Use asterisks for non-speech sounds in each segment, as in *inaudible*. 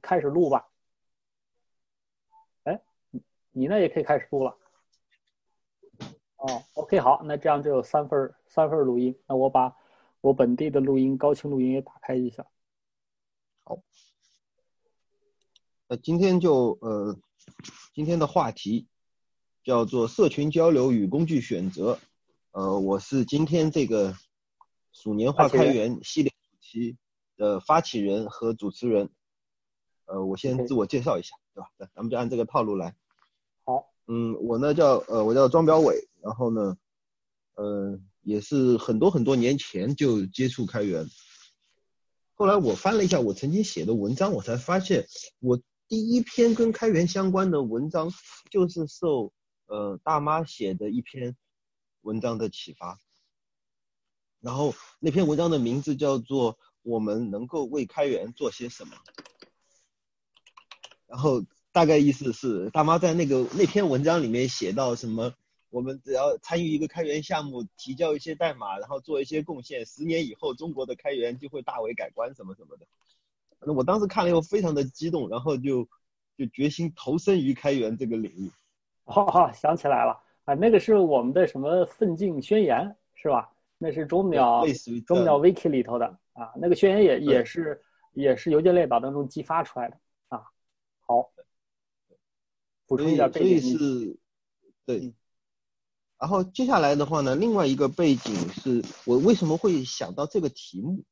开始录吧。哎，你那也可以开始录了。哦，OK，好，那这样就有三份三份录音。那我把我本地的录音高清录音也打开一下。好，那今天就呃，今天的话题叫做社群交流与工具选择。呃，我是今天这个鼠年话开源系列主题的发起人和主持人。呃，我先自我介绍一下，对吧？咱们就按这个套路来。好，嗯，我呢叫呃，我叫庄表伟，然后呢，呃，也是很多很多年前就接触开源。后来我翻了一下我曾经写的文章，我才发现我第一篇跟开源相关的文章就是受呃大妈写的一篇文章的启发。然后那篇文章的名字叫做《我们能够为开源做些什么》。然后大概意思是，大妈在那个那篇文章里面写到什么，我们只要参与一个开源项目，提交一些代码，然后做一些贡献，十年以后中国的开源就会大为改观什么什么的。那我当时看了以后非常的激动，然后就就决心投身于开源这个领域。哈哈，想起来了啊，那个是我们的什么奋进宣言是吧？那是钟淼类似于钟淼 wiki 里头的啊，那个宣言也也是也是邮件列表当中激发出来的。好，补充一下背景。所以是，对。然后接下来的话呢，另外一个背景是我为什么会想到这个题目？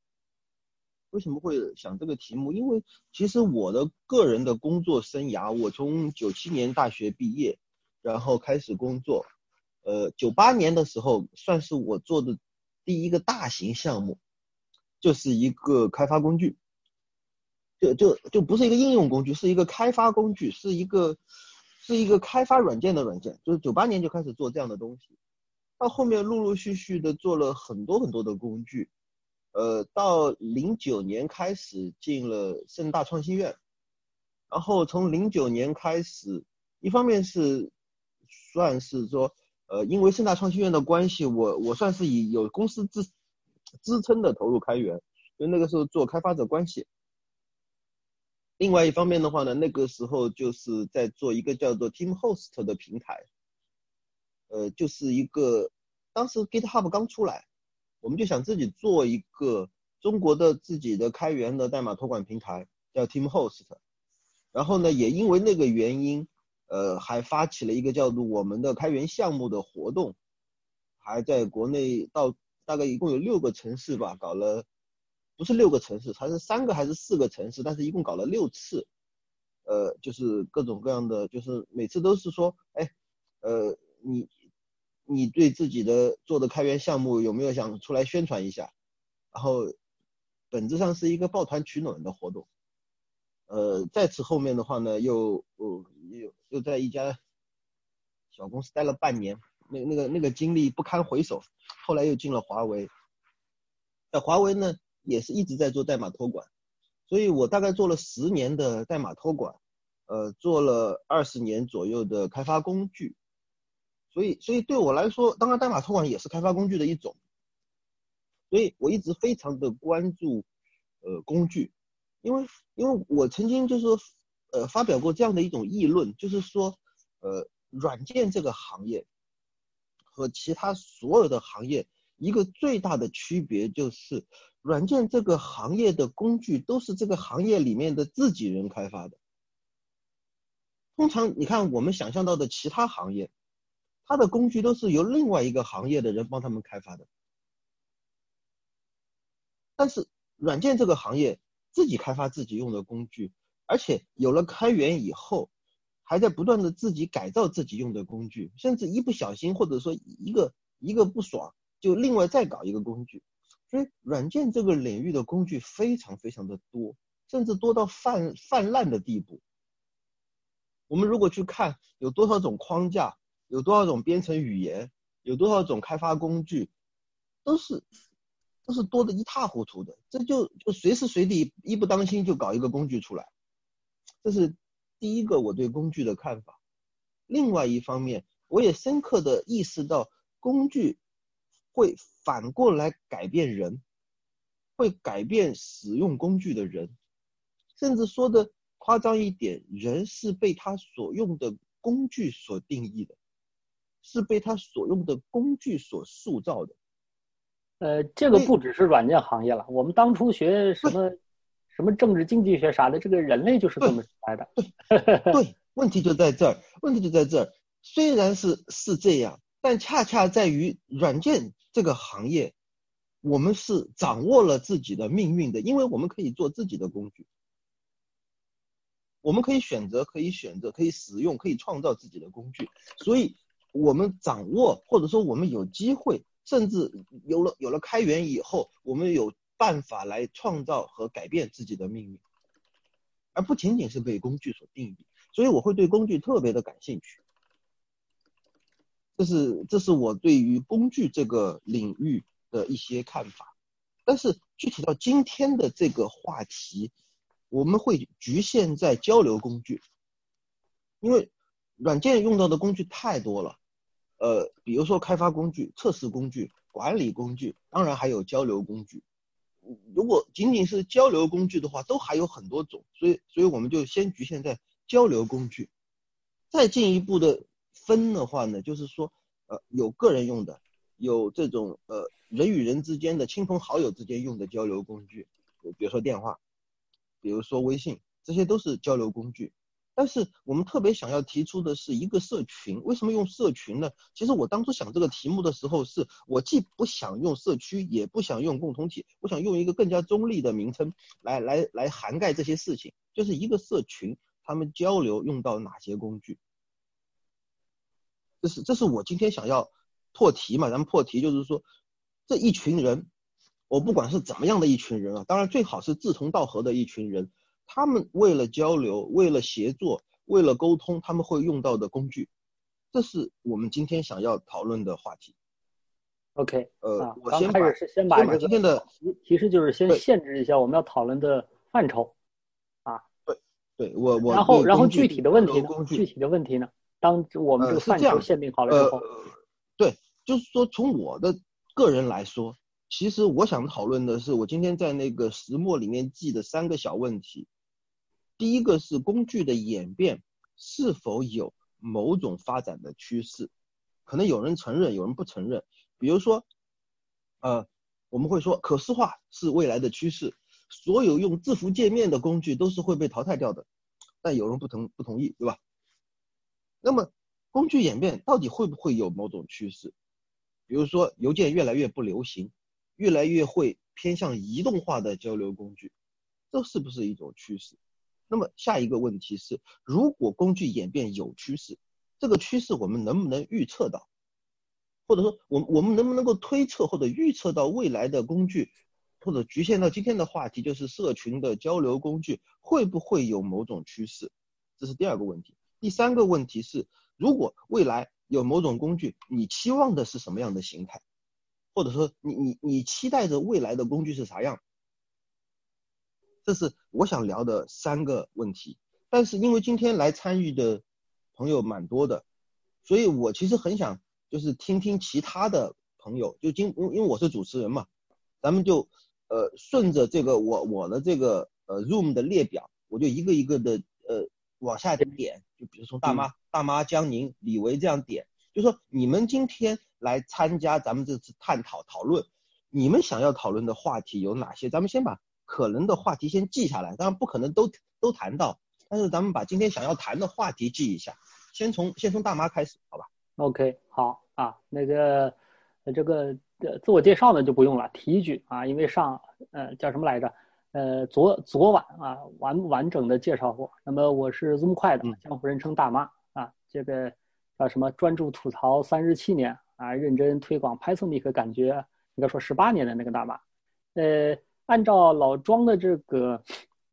为什么会想这个题目？因为其实我的个人的工作生涯，我从九七年大学毕业，然后开始工作，呃，九八年的时候算是我做的第一个大型项目，就是一个开发工具。就就就不是一个应用工具，是一个开发工具，是一个是一个开发软件的软件。就是九八年就开始做这样的东西，到后面陆陆续续的做了很多很多的工具，呃，到零九年开始进了盛大创新院，然后从零九年开始，一方面是算是说，呃，因为盛大创新院的关系，我我算是以有公司支支撑的投入开源，就那个时候做开发者关系。另外一方面的话呢，那个时候就是在做一个叫做 Team Host 的平台，呃，就是一个当时 GitHub 刚出来，我们就想自己做一个中国的自己的开源的代码托管平台，叫 Team Host。然后呢，也因为那个原因，呃，还发起了一个叫做我们的开源项目的活动，还在国内到大概一共有六个城市吧，搞了。不是六个城市，它是三个还是四个城市？但是一共搞了六次，呃，就是各种各样的，就是每次都是说，哎，呃，你你对自己的做的开源项目有没有想出来宣传一下？然后本质上是一个抱团取暖的活动。呃，在此后面的话呢，又又又在一家小公司待了半年，那那个那个经历不堪回首。后来又进了华为，在华为呢。也是一直在做代码托管，所以我大概做了十年的代码托管，呃，做了二十年左右的开发工具，所以，所以对我来说，当然代码托管也是开发工具的一种，所以我一直非常的关注，呃，工具，因为，因为我曾经就是说，呃，发表过这样的一种议论，就是说，呃，软件这个行业和其他所有的行业一个最大的区别就是。软件这个行业的工具都是这个行业里面的自己人开发的。通常你看我们想象到的其他行业，它的工具都是由另外一个行业的人帮他们开发的。但是软件这个行业自己开发自己用的工具，而且有了开源以后，还在不断的自己改造自己用的工具，甚至一不小心或者说一个一个不爽，就另外再搞一个工具。所以，软件这个领域的工具非常非常的多，甚至多到泛泛滥的地步。我们如果去看有多少种框架，有多少种编程语言，有多少种开发工具，都是都是多的一塌糊涂的。这就就随时随地一不当心就搞一个工具出来，这是第一个我对工具的看法。另外一方面，我也深刻的意识到工具。会反过来改变人，会改变使用工具的人。甚至说的夸张一点，人是被他所用的工具所定义的，是被他所用的工具所塑造的。呃，这个不只是软件行业了，我们当初学什么什么政治经济学啥的，这个人类就是这么来的。对，问题就在这儿，问题就在这儿。虽然是是这样，但恰恰在于软件这个行业，我们是掌握了自己的命运的，因为我们可以做自己的工具，我们可以选择，可以选择，可以使用，可以创造自己的工具，所以我们掌握，或者说我们有机会。甚至有了有了开源以后，我们有办法来创造和改变自己的命运，而不仅仅是被工具所定义。所以我会对工具特别的感兴趣。这是这是我对于工具这个领域的一些看法。但是具体到今天的这个话题，我们会局限在交流工具，因为软件用到的工具太多了。呃，比如说开发工具、测试工具、管理工具，当然还有交流工具。如果仅仅是交流工具的话，都还有很多种，所以，所以我们就先局限在交流工具。再进一步的分的话呢，就是说，呃，有个人用的，有这种呃人与人之间的亲朋好友之间用的交流工具，比如说电话，比如说微信，这些都是交流工具。但是我们特别想要提出的是一个社群，为什么用社群呢？其实我当初想这个题目的时候，是我既不想用社区，也不想用共同体，我想用一个更加中立的名称来来来涵盖这些事情，就是一个社群，他们交流用到哪些工具？这是这是我今天想要破题嘛？咱们破题就是说，这一群人，我不管是怎么样的一群人啊，当然最好是志同道合的一群人。他们为了交流，为了协作，为了沟通，他们会用到的工具，这是我们今天想要讨论的话题。OK，呃，我先开始是先把这个今天的提示就是先限制一下我们要讨论的范畴。啊，对，对我我然后然后具体的问题呢？具体的问题呢？当我们这个范畴限定好了之后，对，就是说从我的个人来说，其实我想讨论的是我今天在那个石墨里面记的三个小问题。第一个是工具的演变是否有某种发展的趋势，可能有人承认，有人不承认。比如说，呃，我们会说可视化是未来的趋势，所有用字符界面的工具都是会被淘汰掉的。但有人不同不同意，对吧？那么工具演变到底会不会有某种趋势？比如说邮件越来越不流行，越来越会偏向移动化的交流工具，这是不是一种趋势？那么下一个问题是，如果工具演变有趋势，这个趋势我们能不能预测到？或者说，我我们能不能够推测或者预测到未来的工具，或者局限到今天的话题，就是社群的交流工具会不会有某种趋势？这是第二个问题。第三个问题是，如果未来有某种工具，你期望的是什么样的形态？或者说，你你你期待着未来的工具是啥样？这是我想聊的三个问题，但是因为今天来参与的朋友蛮多的，所以我其实很想就是听听其他的朋友，就今因因为我是主持人嘛，咱们就呃顺着这个我我的这个呃 room 的列表，我就一个一个的呃往下点，就比如从大妈大妈江宁李维这样点，就说你们今天来参加咱们这次探讨讨论，你们想要讨论的话题有哪些？咱们先把。可能的话题先记下来，当然不可能都都谈到，但是咱们把今天想要谈的话题记一下，先从先从大妈开始，好吧？OK，好啊，那个这个自我介绍呢就不用了，提一句啊，因为上呃叫什么来着？呃昨昨晚啊完完整的介绍过。那么我是 Zoom 快的，江湖人称大妈啊，这个叫什么？专注吐槽三十七年啊，认真推广 Python 感觉应该说十八年的那个大妈，呃。按照老庄的这个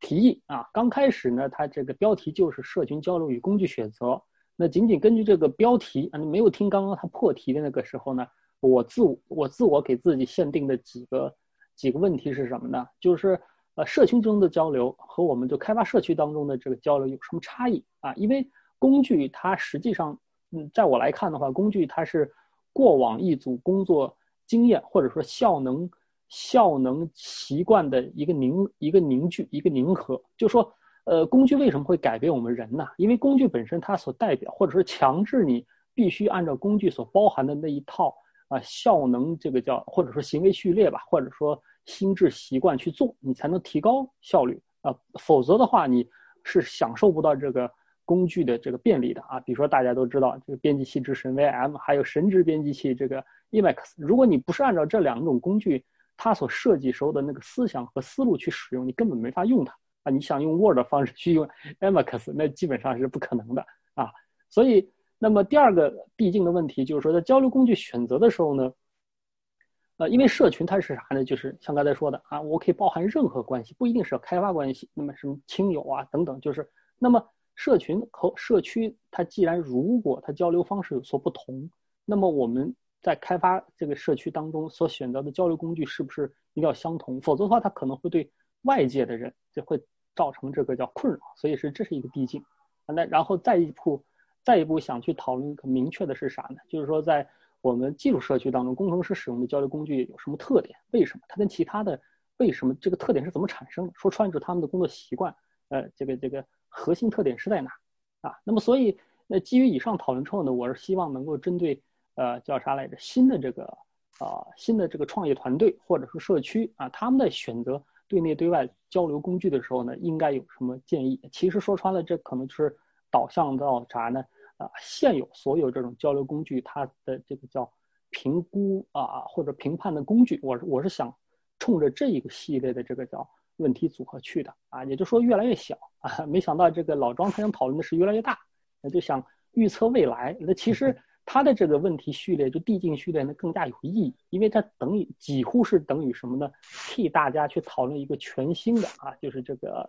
提议啊，刚开始呢，他这个标题就是社群交流与工具选择。那仅仅根据这个标题啊，你没有听刚刚他破题的那个时候呢，我自我我自我给自己限定的几个几个问题是什么呢？就是呃，社群中的交流和我们就开发社区当中的这个交流有什么差异啊？因为工具它实际上，嗯，在我来看的话，工具它是过往一组工作经验或者说效能。效能习惯的一个凝一个凝聚一个凝合，就说呃，工具为什么会改变我们人呢？因为工具本身它所代表，或者说强制你必须按照工具所包含的那一套啊效能，这个叫或者说行为序列吧，或者说心智习惯去做，你才能提高效率啊。否则的话，你是享受不到这个工具的这个便利的啊。比如说大家都知道这个编辑器之神 VM，还有神之编辑器这个 Emacs，如果你不是按照这两种工具它所设计时候的那个思想和思路去使用，你根本没法用它。啊，你想用 Word 的方式去用 Emacs，那基本上是不可能的啊。所以，那么第二个递进的问题就是说，在交流工具选择的时候呢，呃，因为社群它是啥呢？就是像刚才说的啊，我可以包含任何关系，不一定是开发关系，那么什么亲友啊等等，就是那么社群和社区，它既然如果它交流方式有所不同，那么我们在开发这个社区当中所选择的交流工具是不是一定要相同？否则的话，它可能会对。外界的人就会造成这个叫困扰，所以是这是一个递进。那然后再一步，再一步想去讨论很明确的是啥呢？就是说在我们技术社区当中，工程师使用的交流工具有什么特点？为什么它跟其他的为什么这个特点是怎么产生的？说穿了就是他们的工作习惯，呃，这个这个核心特点是在哪？啊，那么所以那基于以上讨论之后呢，我是希望能够针对呃叫啥来着新的这个啊新的这个创业团队或者说社区啊他们的选择。对内对外交流工具的时候呢，应该有什么建议？其实说穿了，这可能就是导向到啥呢？啊，现有所有这种交流工具，它的这个叫评估啊或者评判的工具，我我是想冲着这一个系列的这个叫问题组合去的啊，也就是说越来越小啊，没想到这个老庄他想讨论的是越来越大，那就想预测未来，那其实。*laughs* 他的这个问题序列就递进序列呢更加有意义，因为它等于几乎是等于什么呢？替大家去讨论一个全新的啊，就是这个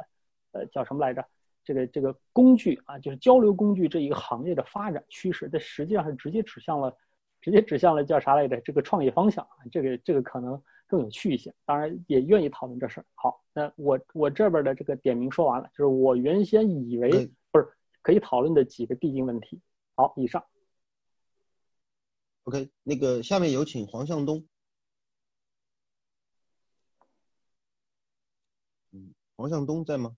呃叫什么来着？这个这个工具啊，就是交流工具这一个行业的发展趋势，这实际上是直接指向了，直接指向了叫啥来着？这个创业方向啊，这个这个可能更有趣一些。当然也愿意讨论这事儿。好，那我我这边的这个点名说完了，就是我原先以为不是可以讨论的几个递进问题。好，以上。OK，那个下面有请黄向东。嗯，黄向东在吗？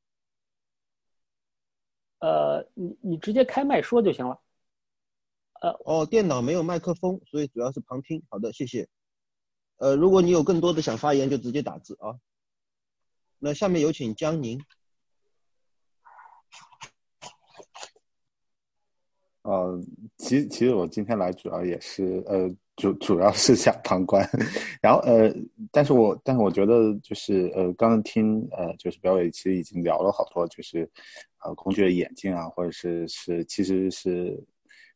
呃，你你直接开麦说就行了。呃，哦，电脑没有麦克风，所以主要是旁听。好的，谢谢。呃，如果你有更多的想发言，就直接打字啊。那下面有请江宁。呃，其实其实我今天来主要也是呃主主要是想旁观，*laughs* 然后呃，但是我但是我觉得就是呃刚刚听呃就是表伟其实已经聊了好多就是呃工具的演进啊，或者是是其实是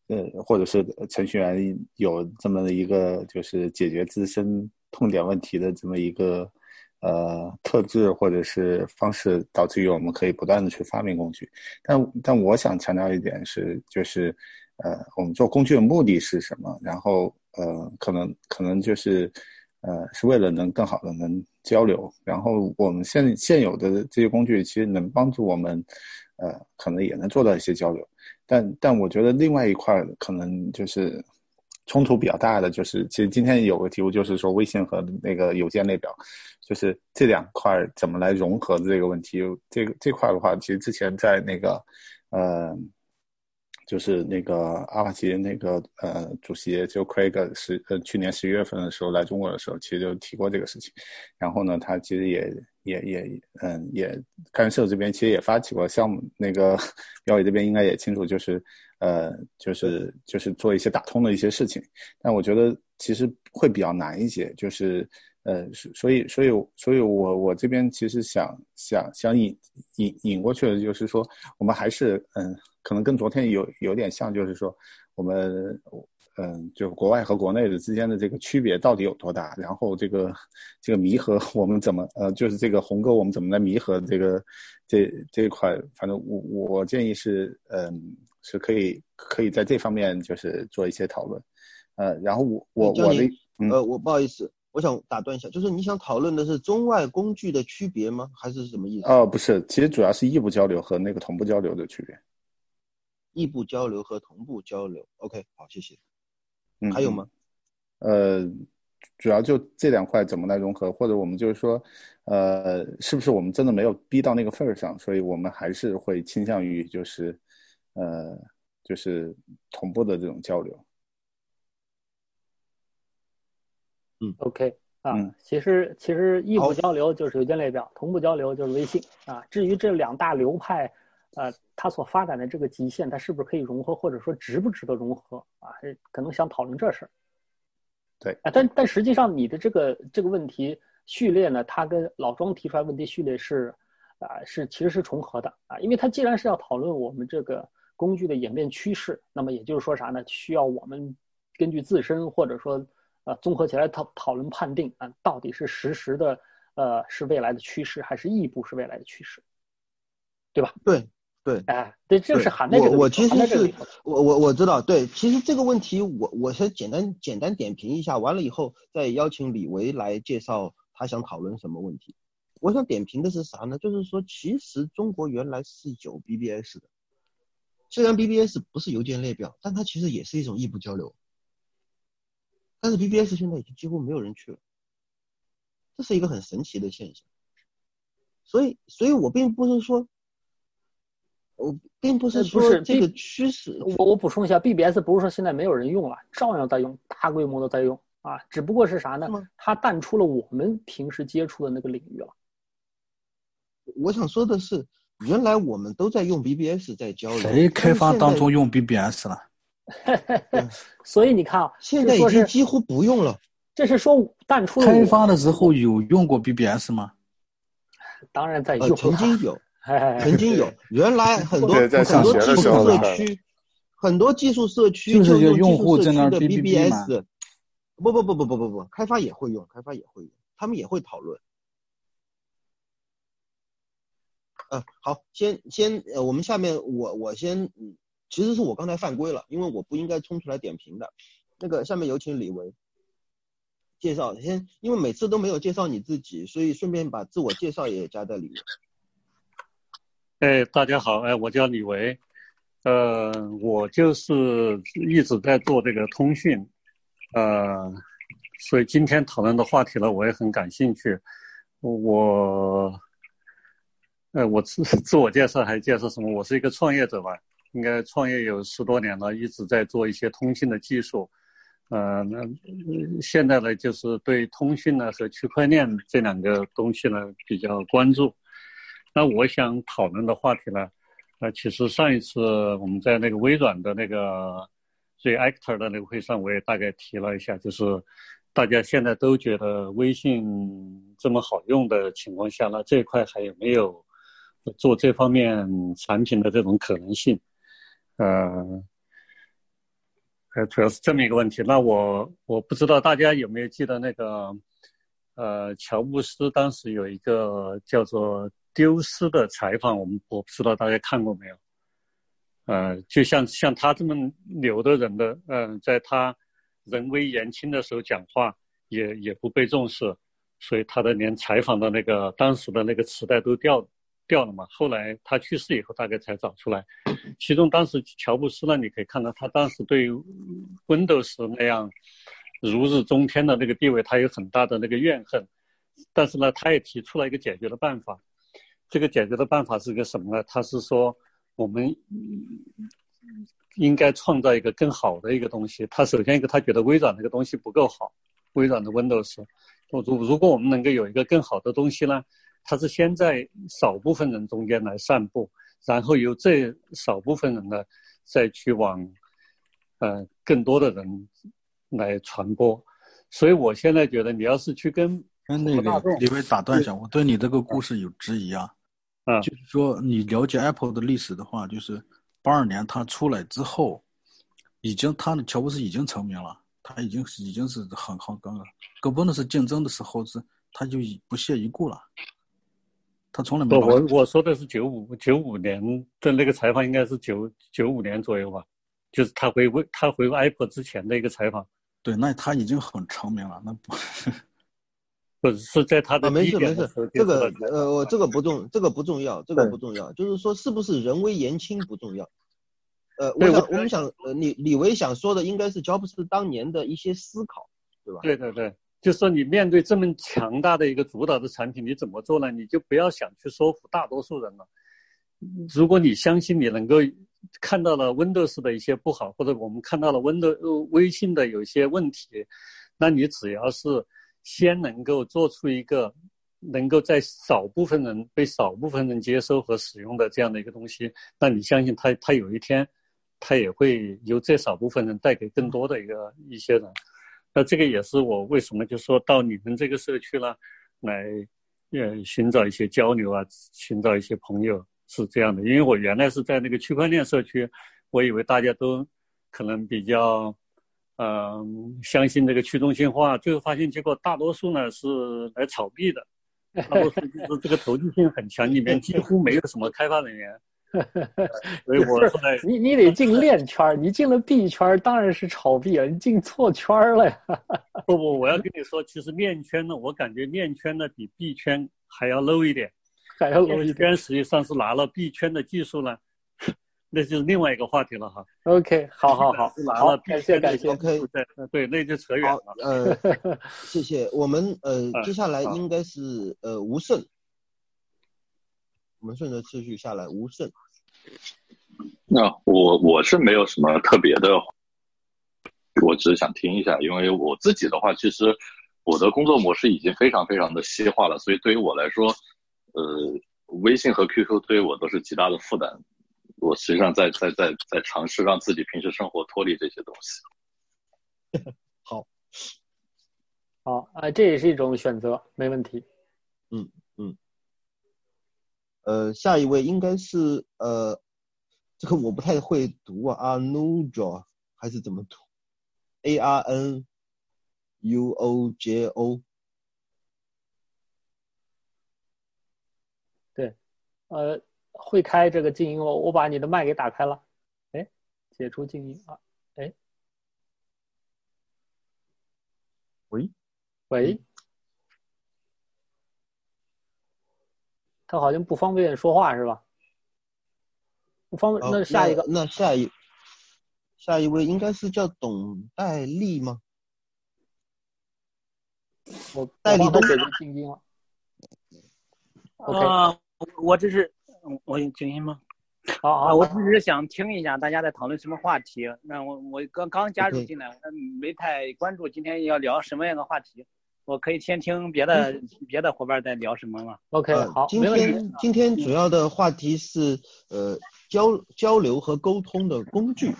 呃或者是程序员有这么的一个就是解决自身痛点问题的这么一个。呃，特质或者是方式，导致于我们可以不断的去发明工具。但但我想强调一点是，就是呃，我们做工具的目的是什么？然后呃，可能可能就是呃，是为了能更好的能交流。然后我们现现有的这些工具其实能帮助我们，呃，可能也能做到一些交流。但但我觉得另外一块可能就是冲突比较大的，就是其实今天有个题目就是说微信和那个邮件列表。就是这两块怎么来融合的这个问题，这个这块的话，其实之前在那个，呃，就是那个阿帕奇那个呃主席就 Craig 十呃去年十一月份的时候来中国的时候，其实就提过这个事情。然后呢，他其实也也也嗯也干涉这边其实也发起过项目，那个标宇这边应该也清楚，就是呃就是就是做一些打通的一些事情。但我觉得其实会比较难一些，就是。呃，所以，所以，所以我我这边其实想想想引引引过去的，就是说，我们还是嗯，可能跟昨天有有点像，就是说，我们嗯，就国外和国内的之间的这个区别到底有多大？然后这个这个弥合，我们怎么呃，就是这个鸿沟，我们怎么来弥合这个这这一块？反正我我建议是嗯，是可以可以在这方面就是做一些讨论，呃，然后我我我的呃，我不好意思。我想打断一下，就是你想讨论的是中外工具的区别吗？还是什么意思？哦，不是，其实主要是异步交流和那个同步交流的区别。异步交流和同步交流，OK，好，谢谢。嗯，还有吗？呃，主要就这两块怎么来融合，或者我们就是说，呃，是不是我们真的没有逼到那个份儿上，所以我们还是会倾向于就是，呃，就是同步的这种交流。嗯，OK 啊，其实其实异步交流就是邮件列表，同步交流就是微信啊。至于这两大流派，呃，它所发展的这个极限，它是不是可以融合，或者说值不值得融合啊？可能想讨论这事儿。对啊，但但实际上你的这个这个问题序列呢，它跟老庄提出来问题序列是，啊是其实是重合的啊，因为它既然是要讨论我们这个工具的演变趋势，那么也就是说啥呢？需要我们根据自身或者说呃综合起来讨讨论判定啊，到底是实时的呃是未来的趋势，还是异步是未来的趋势，对吧？对。对，哎，对，这是含在这个。我我其实是我我我知道，对，其实这个问题我我先简单简单点评一下，完了以后再邀请李维来介绍他想讨论什么问题。我想点评的是啥呢？就是说，其实中国原来是有 BBS 的，虽然 BBS 不是邮件列表，但它其实也是一种异步交流。但是 BBS 现在已经几乎没有人去了，这是一个很神奇的现象。所以，所以我并不是说。我并不是说这个趋势，我我补充一下，BBS 不是说现在没有人用了，照样在用，大规模的在用啊，只不过是啥呢？它淡出了我们平时接触的那个领域了。我想说的是，原来我们都在用 BBS 在交流，谁开发当中用 BBS 了？*laughs* 所以你看啊，现在已经几乎不用了。这是说淡出了。开发的时候有用过 BBS 吗？当然在用，曾经有。*laughs* 曾经有，原来很多很多技术社区，很多技术社区就用用户在那 BBS，不不不不不不不，开发也会用，开发也会用，他们也会讨论。嗯，好，先先呃，我们下面我我先，其实是我刚才犯规了，因为我不应该冲出来点评的。那个下面有请李维介绍，先因为每次都没有介绍你自己，所以顺便把自我介绍也加在里面。哎，大家好，哎，我叫李维，呃，我就是一直在做这个通讯，呃，所以今天讨论的话题呢，我也很感兴趣。我，呃，我自自我介绍还介绍什么？我是一个创业者吧，应该创业有十多年了，一直在做一些通信的技术，呃，那现在呢，就是对通讯呢和区块链这两个东西呢比较关注。那我想讨论的话题呢，呃，其实上一次我们在那个微软的那个 Reactor 的那个会上，我也大概提了一下，就是大家现在都觉得微信这么好用的情况下，那这一块还有没有做这方面产品的这种可能性？呃，呃，主要是这么一个问题。那我我不知道大家有没有记得那个，呃，乔布斯当时有一个叫做。丢失的采访，我们我不知道大家看过没有？呃，就像像他这么牛的人的，嗯，在他人微言轻的时候讲话也也不被重视，所以他的连采访的那个当时的那个磁带都掉了掉了嘛。后来他去世以后，大概才找出来。其中当时乔布斯呢，你可以看到他当时对 Windows 那样如日中天的那个地位，他有很大的那个怨恨。但是呢，他也提出了一个解决的办法。这个解决的办法是个什么呢？他是说，我们应该创造一个更好的一个东西。他首先一个，他觉得微软那个东西不够好，微软的 Windows。如如果我们能够有一个更好的东西呢，它是先在少部分人中间来散布，然后由这少部分人呢再去往呃更多的人来传播。所以我现在觉得，你要是去跟跟那个李伟打断一下，我对你这个故事有质疑啊。啊，就是说你了解 Apple 的历史的话，就是八二年它出来之后，已经他的乔布斯已经成名了，他已经已经是很很跟了。跟 Windows 竞争的时候是，他就已不屑一顾了。他从来没。不，我我说的是九五九五年的那个采访，应该是九九五年左右吧，就是他回归他回 Apple 之前的一个采访。对，那他已经很成名了，那不。*laughs* 不是在他的没事没事，这个呃，我这个不重，这个不重要，这个不重要，就是说是不是人微言轻不重要。呃，我想我们想，呃，李李维想说的应该是乔布斯当年的一些思考，对吧？对对对，就是说你面对这么强大的一个主导的产品，你怎么做呢？你就不要想去说服大多数人了。如果你相信你能够看到了 Windows 的一些不好，或者我们看到了 Windows 微信的有一些问题，那你只要是先能够做出一个能够在少部分人被少部分人接收和使用的这样的一个东西，那你相信他，他有一天他也会由这少部分人带给更多的一个一些人。那这个也是我为什么就说到你们这个社区呢，来呃寻找一些交流啊，寻找一些朋友。是这样的，因为我原来是在那个区块链社区，我以为大家都可能比较，嗯，相信这个去中心化，最后发现结果大多数呢是来炒币的，大多数就是这个投机性很强，里面几乎没有什么开发人员。所以我后来你你得进链圈，你进了币圈当然是炒币了，你进错圈了呀。*laughs* 不不，我要跟你说，其实链圈呢，我感觉链圈呢比币圈还要 low 一点。还要容易圈实际上是拿了币圈的技术呢，那就是另外一个话题了哈。OK，好好好，拿了感谢感谢。OK，对对，那就扯远了。呃，谢谢。我们呃，接下来应该是呃吴胜，我们顺着次序下来，吴胜。那我我是没有什么特别的，我只是想听一下，因为我自己的话，其实我的工作模式已经非常非常的西化了，所以对于我来说。呃，微信和 QQ 对于我都是极大的负担。我实际上在在在在尝试让自己平时生活脱离这些东西。*laughs* 好，好啊，这也是一种选择，没问题。嗯嗯。呃，下一位应该是呃，这个我不太会读啊，Arnujo 还是怎么读？A R N U O J O。对呃，会开这个静音，我我把你的麦给打开了，哎，解除静音啊，哎，喂，喂，他好像不方便说话是吧？不方便，那下一个，那下一下一位应该是叫董戴丽吗？我代理都解除静音了，OK。我这是，我有静音吗？好好，我只是想听一下大家在讨论什么话题。那我我刚刚加入进来，没太关注今天要聊什么样的话题。我可以先听别的别的伙伴在聊什么吗？OK，好，今天今天主要的话题是呃交交流和沟通的工具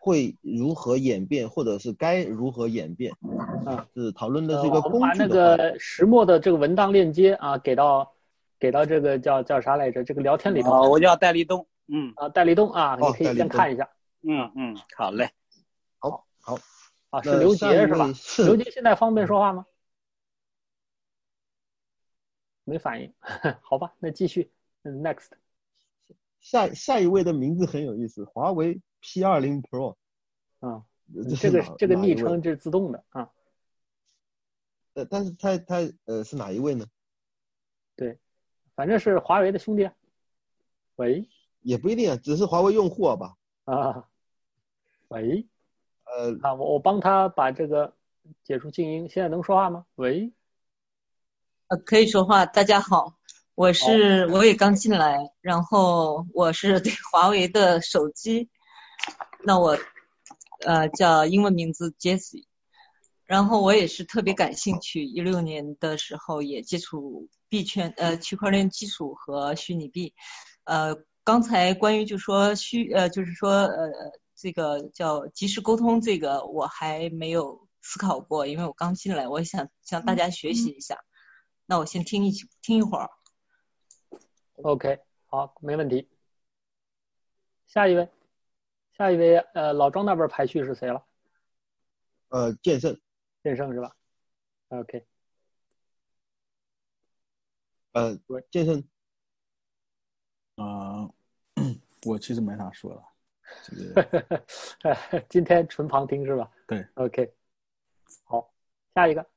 会如何演变，或者是该如何演变啊？是讨论的这个工具。把那个石墨的这个文档链接啊给到。给到这个叫叫啥来着？这个聊天里头。我叫戴立东。嗯啊，戴立东啊，你可以先看一下。嗯嗯，好嘞。好，好。啊，是刘杰是吧？刘杰现在方便说话吗？没反应。*laughs* 好吧，那继续。Next。下下一位的名字很有意思，华为 P 二零 Pro。啊，这个这个昵称是自动的啊。呃，但是他他呃是哪一位呢？对。反正是华为的兄弟，喂，也不一定啊，只是华为用户吧？啊，喂，呃，啊，我我帮他把这个解除静音，现在能说话吗？喂，呃，可以说话。大家好，我是我也刚进来，然后我是对 *laughs* 华为的手机，那我呃叫英文名字 Jessie，然后我也是特别感兴趣，一六年的时候也接触。币圈呃区块链技术和虚拟币，呃刚才关于就说虚呃就是说呃这个叫即时沟通这个我还没有思考过，因为我刚进来，我想向大家学习一下。那我先听一听一会儿。OK，好，没问题。下一位，下一位呃老庄那边排序是谁了？呃，剑圣，剑圣是吧？OK。呃，剑圣，啊，我其实没啥说了，这个 *laughs* 今天纯旁听是吧？对，OK，好，下一个，好，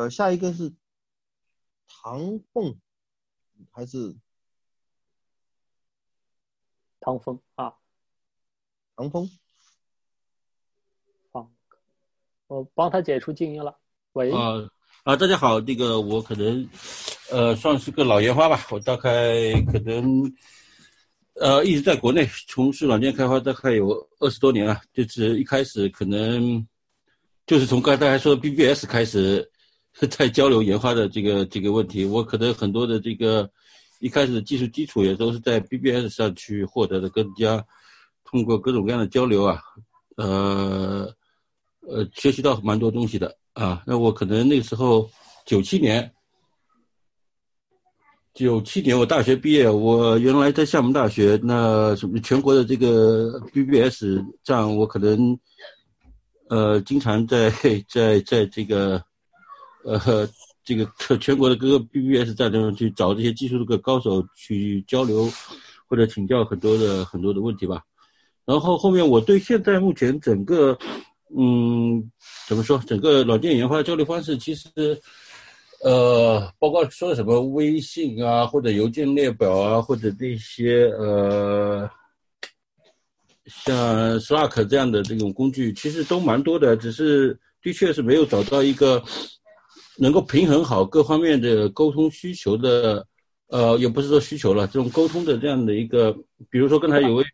呃，下一个是唐凤还是唐风啊？唐风，放我帮他解除静音了。喂。啊啊，大家好，那个我可能，呃，算是个老烟花吧，我大概可能，呃，一直在国内从事软件开发，大概有二十多年了。就是一开始可能，就是从刚才大家说的 BBS 开始，*laughs* 在交流研发的这个这个问题，我可能很多的这个一开始的技术基础也都是在 BBS 上去获得的，更加通过各种各样的交流啊，呃，呃，学习到蛮多东西的。啊，那我可能那个时候九七年，九七年我大学毕业，我原来在厦门大学，那什么全国的这个 BBS 站，我可能呃经常在 *laughs* 在在这个呃 *laughs* 这个全国的各个 BBS 站中去找这些技术的高手去交流或者请教很多的很多的问题吧。然后后面我对现在目前整个。嗯，怎么说？整个软件研发的交流方式，其实，呃，包括说什么微信啊，或者邮件列表啊，或者那些呃，像 Slack 这样的这种工具，其实都蛮多的。只是的确是没有找到一个能够平衡好各方面的沟通需求的，呃，也不是说需求了，这种沟通的这样的一个，比如说刚才有位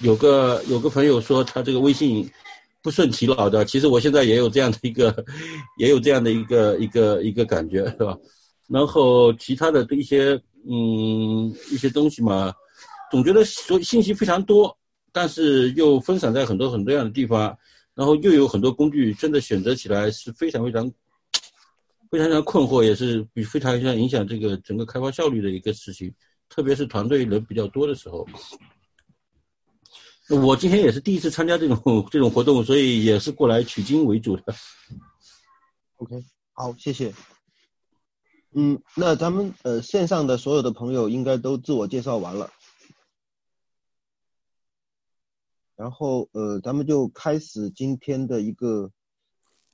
有个有个朋友说他这个微信。不顺其老的，其实我现在也有这样的一个，*laughs* 也有这样的一个一个一个感觉，是吧？然后其他的一些嗯一些东西嘛，总觉得所信息非常多，但是又分散在很多很多样的地方，然后又有很多工具，真的选择起来是非常非常非常非常困惑，也是比非常非常影响这个整个开发效率的一个事情，特别是团队人比较多的时候。我今天也是第一次参加这种这种活动，所以也是过来取经为主的。OK，好，谢谢。嗯，那咱们呃线上的所有的朋友应该都自我介绍完了，然后呃咱们就开始今天的一个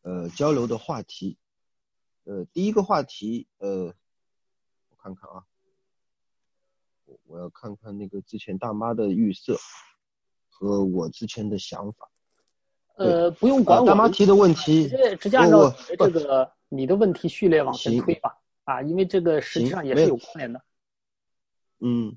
呃交流的话题。呃，第一个话题呃，我看看啊，我我要看看那个之前大妈的预设。和我之前的想法，呃，不用管我。大妈提的问题，直接直接按照这个你的问题序列往前推吧。啊，因为这个实际上也是有关联的。嗯，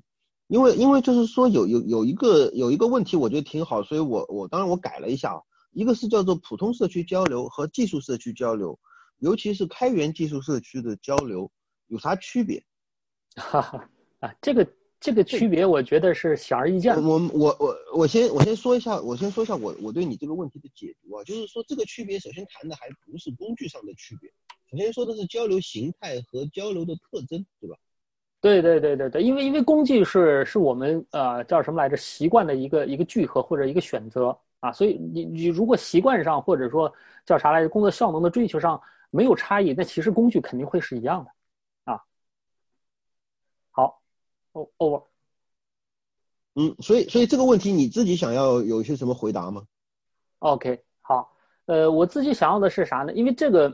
因为因为就是说有有有一个有一个问题，我觉得挺好，所以我我当然我改了一下啊。一个是叫做普通社区交流和技术社区交流，尤其是开源技术社区的交流有啥区别？*laughs* 哈哈啊，这个。这个区别我觉得是显而易见。我我我我先我先说一下，我先说一下我我对你这个问题的解读啊，就是说这个区别首先谈的还不是工具上的区别，首先说的是交流形态和交流的特征，对吧？对对对对对，因为因为工具是是我们呃叫什么来着习惯的一个一个聚合或者一个选择啊，所以你你如果习惯上或者说叫啥来着工作效能的追求上没有差异，那其实工具肯定会是一样的。啊。好，over。嗯，所以所以这个问题你自己想要有一些什么回答吗？OK，好，呃，我自己想要的是啥呢？因为这个，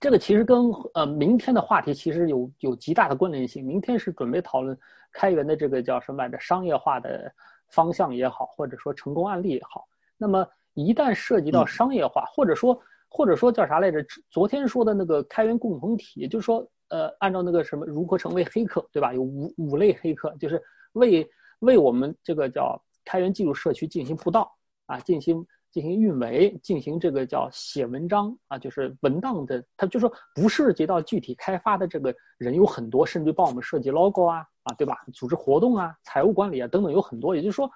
这个其实跟呃明天的话题其实有有极大的关联性。明天是准备讨论开源的这个叫什么来着？商业化的方向也好，或者说成功案例也好。那么一旦涉及到商业化，或者说或者说叫啥来着？昨天说的那个开源共同体，就是说。呃，按照那个什么如何成为黑客，对吧？有五五类黑客，就是为为我们这个叫开源技术社区进行布道啊，进行进行运维，进行这个叫写文章啊，就是文档的，他就说不涉及到具体开发的这个人有很多，甚至帮我们设计 logo 啊啊，对吧？组织活动啊，财务管理啊等等有很多，也就是说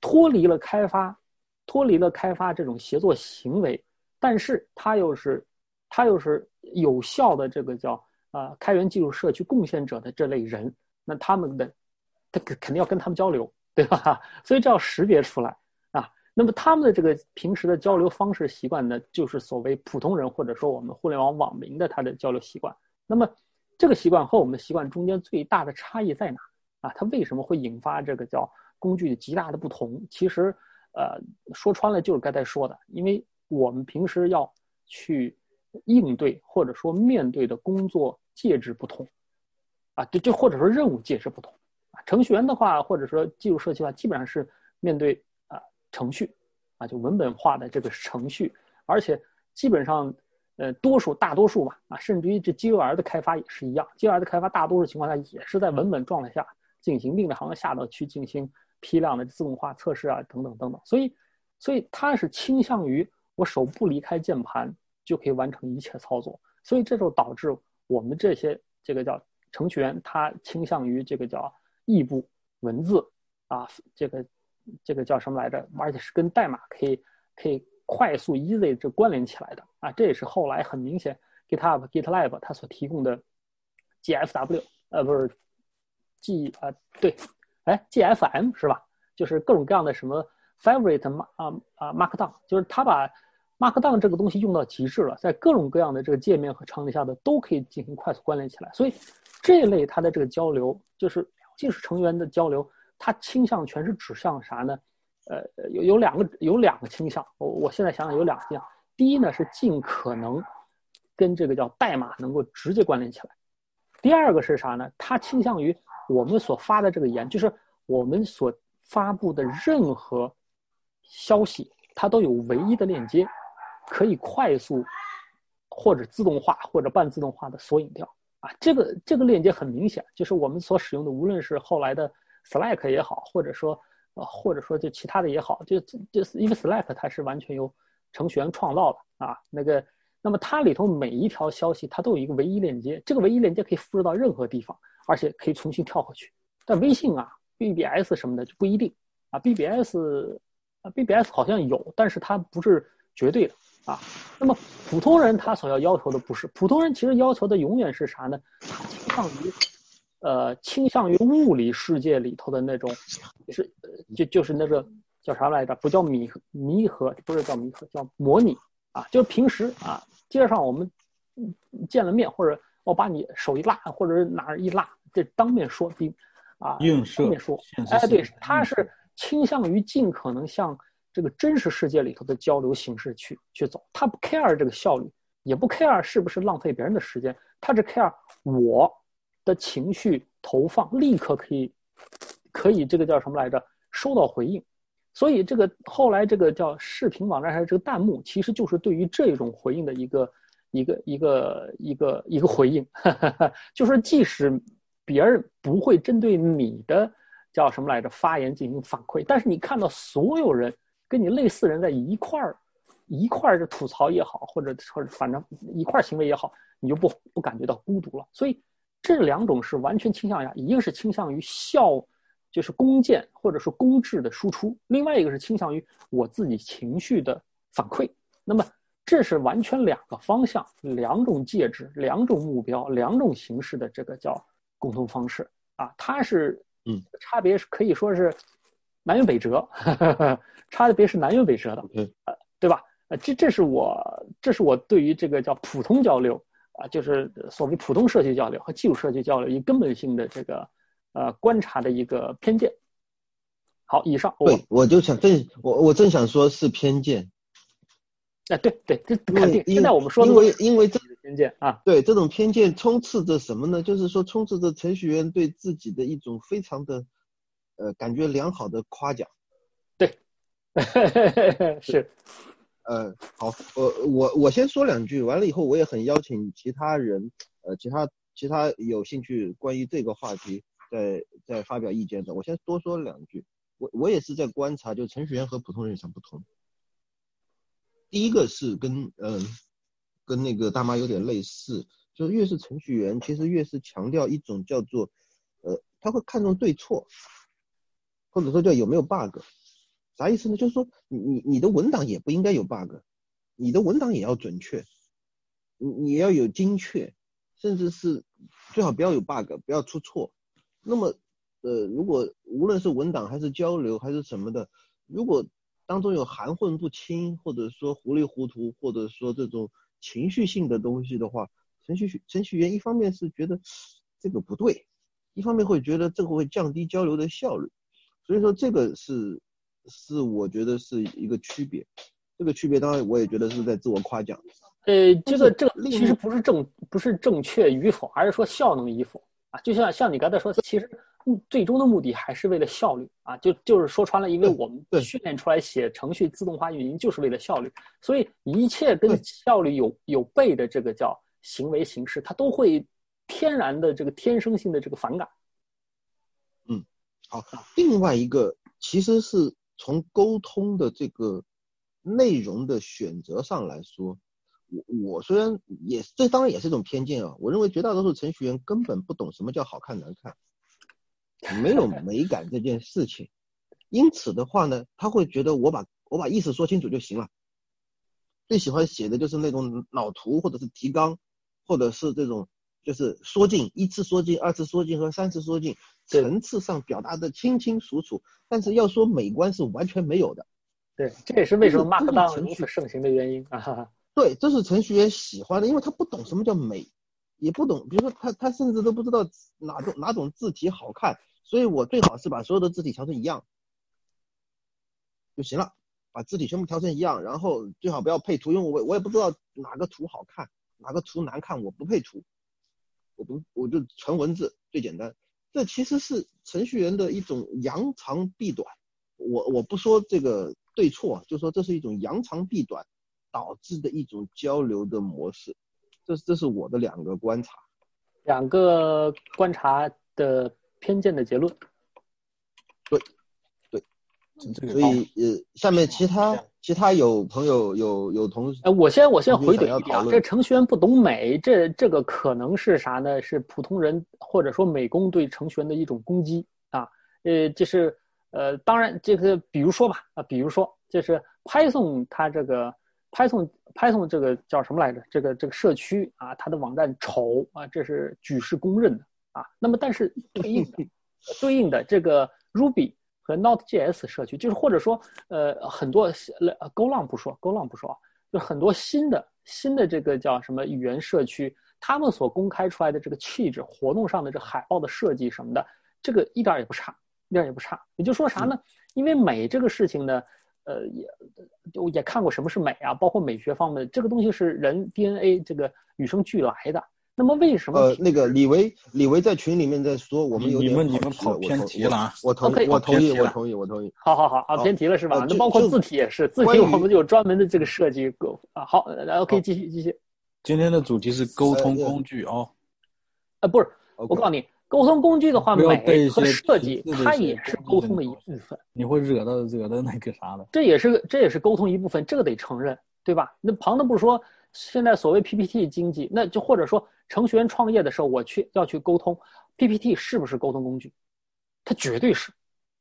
脱离了开发，脱离了开发这种协作行为，但是他又是他又是有效的这个叫。啊，开源技术社区贡献者的这类人，那他们的，他肯肯定要跟他们交流，对吧？*laughs* 所以这要识别出来啊。那么他们的这个平时的交流方式习惯呢，就是所谓普通人或者说我们互联网网民的他的交流习惯。那么这个习惯和我们的习惯中间最大的差异在哪？啊，它为什么会引发这个叫工具的极大的不同？其实，呃，说穿了就是刚才说的，因为我们平时要去应对或者说面对的工作。介质不同，啊，就就或者说任务介质不同，啊，程序员的话，或者说技术设计的话，基本上是面对啊程序，啊，就文本化的这个程序，而且基本上，呃，多数大多数吧，啊，甚至于这 GUR 的开发也是一样，GUR 的开发大多数情况下也是在文本状态下进行，并在行下头去进行批量的自动化测试啊，等等等等。所以，所以它是倾向于我手不离开键盘就可以完成一切操作，所以这就导致我们这些这个叫程序员，他倾向于这个叫异步文字啊，这个。这个叫什么来着？而且是跟代码可以可以快速 easy 这关联起来的啊！这也是后来很明显 GitHub GitLab 它所提供的 GFW 呃不是 G 啊对，哎 GFM 是吧？就是各种各样的什么 favorite 啊啊 Markdown，就是它把 Markdown 这个东西用到极致了，在各种各样的这个界面和场景下的都可以进行快速关联起来。所以这一类它的这个交流，就是技术成员的交流。它倾向全是指向啥呢？呃，有有两个有两个倾向，我我现在想想有两个倾向。第一呢是尽可能跟这个叫代码能够直接关联起来。第二个是啥呢？它倾向于我们所发的这个言，就是我们所发布的任何消息，它都有唯一的链接，可以快速或者自动化或者半自动化的索引掉。啊，这个这个链接很明显，就是我们所使用的，无论是后来的。Slack 也好，或者说，呃，或者说就其他的也好，就就是因为 Slack 它是完全由程序员创造的啊，那个，那么它里头每一条消息它都有一个唯一链接，这个唯一链接可以复制到任何地方，而且可以重新跳回去。但微信啊、BBS 什么的就不一定啊，BBS 啊，BBS 好像有，但是它不是绝对的啊。那么普通人他所要要求的不是，普通人其实要求的永远是啥呢？他倾向于。呃，倾向于物理世界里头的那种，是，就就是那个叫啥来着？不叫弥弥合，不是叫弥合，叫模拟啊。就是平时啊，街上我们见了面，或者我把你手一拉，或者是哪儿一拉，这当面说，比啊，当面说，哎，对，他是倾向于尽可能向这个真实世界里头的交流形式去去走，他不 care 这个效率，也不 care 是不是浪费别人的时间，他只 care 我。的情绪投放立刻可以，可以这个叫什么来着？收到回应，所以这个后来这个叫视频网站还是这个弹幕，其实就是对于这种回应的一个一个一个一个一个回应，*laughs* 就是即使别人不会针对你的叫什么来着发言进行反馈，但是你看到所有人跟你类似人在一块儿一块儿吐槽也好，或者或者反正一块儿行为也好，你就不不感觉到孤独了，所以。这两种是完全倾向于，一个是倾向于效，就是弓箭或者说公制的输出，另外一个是倾向于我自己情绪的反馈。那么这是完全两个方向、两种介质、两种目标、两种形式的这个叫沟通方式啊。它是，嗯，差别是可以说是南辕北辙，*laughs* 差别是南辕北辙的，嗯，呃，对吧？呃，这这是我这是我对于这个叫普通交流。啊，就是所谓普通社区交流和技术社区交流一根本性的这个呃观察的一个偏见。好，以上我，我就想正我我正想说是偏见。哎，对对，这肯定。现在我们说，因为因为这偏见啊，对这种偏见充斥着什么呢？就是说充斥着程序员对自己的一种非常的呃感觉良好的夸奖。对，*laughs* 是。呃，好，我我我先说两句，完了以后我也很邀请其他人，呃，其他其他有兴趣关于这个话题再再发表意见的，我先多说两句。我我也是在观察，就程序员和普通人上不同。第一个是跟嗯跟那个大妈有点类似，就是越是程序员，其实越是强调一种叫做呃他会看重对错，或者说叫有没有 bug。啥意思呢？就是说，你你你的文档也不应该有 bug，你的文档也要准确，你你要有精确，甚至是最好不要有 bug，不要出错。那么，呃，如果无论是文档还是交流还是什么的，如果当中有含混不清，或者说糊里糊涂，或者说这种情绪性的东西的话，程序程序员一方面是觉得这个不对，一方面会觉得这个会降低交流的效率。所以说这个是。是，我觉得是一个区别。这个区别，当然我也觉得是在自我夸奖。呃，这个这个其实不是正不是正确与否，而是说效能与否啊。就像像你刚才说，其实目最终的目的还是为了效率啊，就就是说穿了，因为我们训练出来写程序自动化运营就是为了效率，所以一切跟效率有有悖的这个叫行为形式，它都会天然的这个天生性的这个反感。嗯，好，另外一个其实是从沟通的这个内容的选择上来说，我我虽然也这当然也是一种偏见啊，我认为绝大多数程序员根本不懂什么叫好看难看。没有美感这件事情，因此的话呢，他会觉得我把我把意思说清楚就行了。最喜欢写的就是那种脑图或者是提纲，或者是这种就是缩进一次缩进、二次缩进和三次缩进，层次上表达的清清楚楚。但是要说美观是完全没有的。对，这也是为什么 Markdown 如此盛行的原因啊。对，这是程序员喜欢的，因为他不懂什么叫美，也不懂，比如说他他甚至都不知道哪种哪种字体好看。所以我最好是把所有的字体调成一样就行了，把字体全部调成一样，然后最好不要配图，因为我我也不知道哪个图好看，哪个图难看，我不配图，我不我就纯文字最简单。这其实是程序员的一种扬长避短，我我不说这个对错，就说这是一种扬长避短导致的一种交流的模式，这这是我的两个观察，两个观察的。偏见的结论，对，对，所以呃，下面其他其他有朋友有有同事，哎，我先我先回怼一点，这程序员不懂美，这这个可能是啥呢？是普通人或者说美工对程序员的一种攻击啊，呃，就是呃，当然这个比如说吧，啊，比如说就是 Python 它这个 Python Python 这个叫什么来着？这个这个社区啊，它的网站丑啊，这是举世公认的。啊，那么但是对应的 *laughs* 对应的这个 Ruby 和 Node.js 社区，就是或者说呃很多呃 Golang 不说，Golang 不说，就很多新的新的这个叫什么语言社区，他们所公开出来的这个气质、活动上的这海报的设计什么的，这个一点也不差，一点也不差。也就说啥呢？因为美这个事情呢，呃也也看过什么是美啊，包括美学方面，这个东西是人 DNA 这个与生俱来的。那么为什么？呃，那个李维，李维在群里面在说，我们有点跑偏题了。我同意，我同意，我同意，我同意。好好好啊，偏题了是吧？那包括字体也是，字体我们有专门的这个设计。啊，好，然后可以继续继续。今天的主题是沟通工具哦。啊，不是，我告诉你，沟通工具的话，美和设计它也是沟通的一部分。你会惹到惹到那个啥的？这也是这也是沟通一部分，这个得承认，对吧？那旁的不说。现在所谓 PPT 经济，那就或者说程序员创业的时候，我去要去沟通 PPT 是不是沟通工具？它绝对是，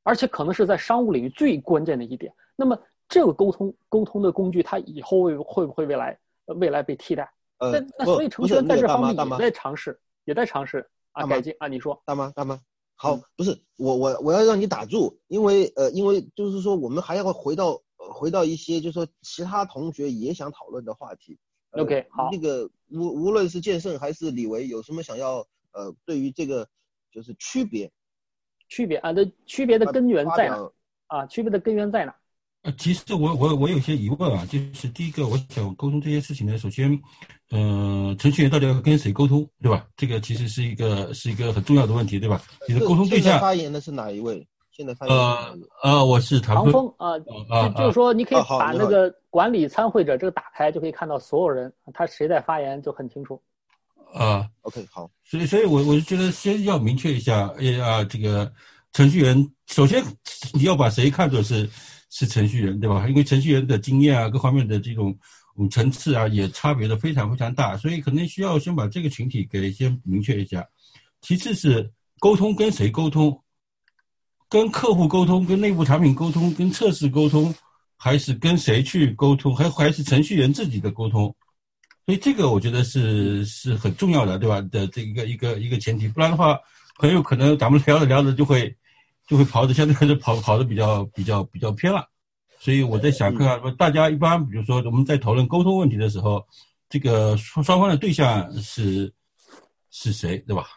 而且可能是在商务领域最关键的一点。那么这个沟通沟通的工具，它以后会会不会未来未来被替代？那那所以程序员在这方面也在尝试，也在尝试啊改进啊。你说大妈大妈好，不是我我我要让你打住，因为呃因为就是说我们还要回到回到一些就是说其他同学也想讨论的话题。OK，好。那个无无论是剑圣还是李维，有什么想要呃，对于这个就是区别，区别啊，这区别的根源在哪？啊，区别的根源在哪？呃，其实我我我有些疑问啊，就是第一个，我想沟通这些事情呢，首先，呃，程序员到底要跟谁沟通，对吧？这个其实是一个是一个很重要的问题，对吧？你的沟通对象。发言的是哪一位？现在发言呃呃，我是唐峰啊，就就是说你可以把那个管理参会者这个打开，就可以看到所有人他谁在发言就很清楚。啊，OK，好，所以所以，我我就觉得先要明确一下，哎啊，这个程序员首先你要把谁看作是是程序员，对吧？因为程序员的经验啊，各方面的这种层次啊，也差别的非常非常大，所以可能需要先把这个群体给先明确一下。其次是沟通跟谁沟通。跟客户沟通，跟内部产品沟通，跟测试沟通，还是跟谁去沟通？还还是程序员自己的沟通？所以这个我觉得是是很重要的，对吧？的这一个一个一个前提，不然的话，很有可能咱们聊着聊着就会就会跑的相对来说跑跑的比较比较比较偏了。所以我在想，看看说大家一般，比如说我们在讨论沟通问题的时候，这个双双方的对象是是谁，对吧？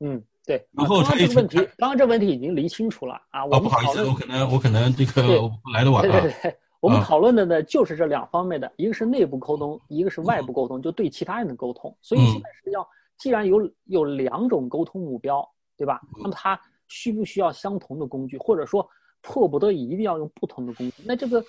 嗯。对，然后这个问题，刚刚这问题已经理清楚了啊。哦，不好意思，我可能我可能这个来的晚了对对对，我们讨论的呢就是这两方面的，一个是内部沟通，一个是外部沟通，就对其他人的沟通。所以现在是要，既然有有两种沟通目标，对吧？那么他需不需要相同的工具，或者说迫不得已一定要用不同的工具？那这个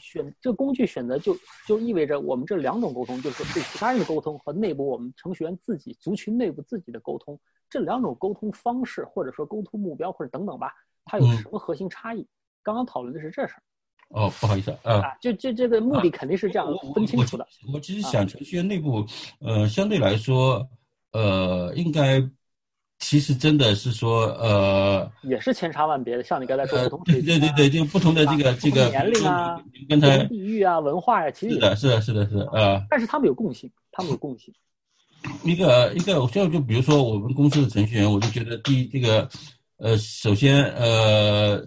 选这个工具选择就就意味着我们这两种沟通，就是对其他人的沟通和内部我们程序员自己族群内部自己的沟通，这两种沟通方式或者说沟通目标或者等等吧，它有什么核心差异？刚刚讨论的是这事儿。哦，不好意思啊，就就这个目的肯定是这样分清楚的。我其实想程序员内部，呃，相对来说，呃，应该其实真的是说，呃，也是千差万别的。像你刚才说不同对对对对，就不同的这个这个年龄啊，跟他地域啊、文化呀，其实是的，是的，是的，是的，呃，但是他们有共性，他们有共性。一个一个，就就比如说我们公司的程序员，我就觉得第一这个，呃，首先呃。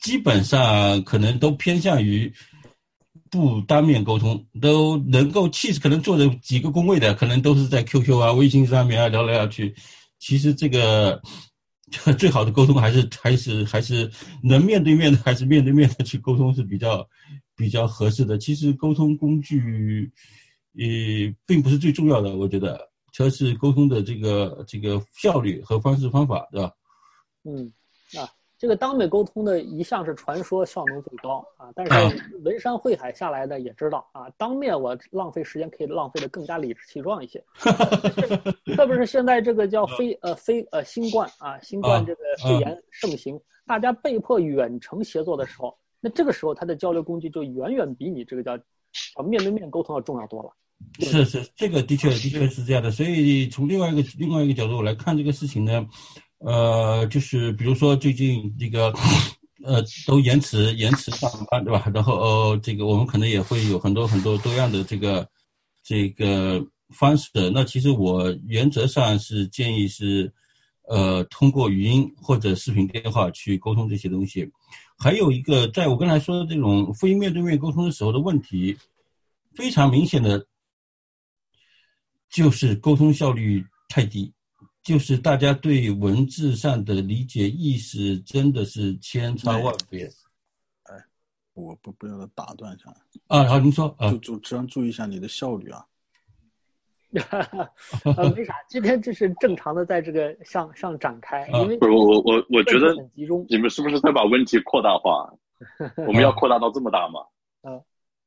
基本上可能都偏向于不当面沟通，都能够其实可能坐着几个工位的，可能都是在 QQ 啊、微信上面啊聊来聊去。其实这个 *laughs* 最好的沟通还是还是还是能面对面的，还是面对面的去沟通是比较比较合适的。其实沟通工具也并不是最重要的，我觉得主要是沟通的这个这个效率和方式方法，对吧？嗯，啊。这个当面沟通的一向是传说效能最高啊，但是文山会海下来的也知道啊，当面我浪费时间可以浪费的更加理直气壮一些，*laughs* 特别是现在这个叫非呃非呃新冠啊，新冠这个肺炎盛行，大家被迫远程协作的时候，那这个时候他的交流工具就远远比你这个叫叫面对面沟通要重要多了。是是，这个的确的确是这样的，所以从另外一个另外一个角度来看这个事情呢。呃，就是比如说最近这个，呃，都延迟延迟上班，对吧？然后呃，这个我们可能也会有很多很多多样的这个这个方式。那其实我原则上是建议是，呃，通过语音或者视频电话去沟通这些东西。还有一个，在我刚才说的这种非面对面沟通的时候的问题，非常明显的，就是沟通效率太低。就是大家对文字上的理解意识真的是千差万别。哎，我不不要打断一下啊，好，您说啊，就就只要注意一下你的效率啊。*laughs* 呃，没啥，今天这是正常的，在这个上上展开，因为不是我我我觉得很集中，你们是不是在把问题扩大化？*laughs* 我们要扩大到这么大吗？嗯，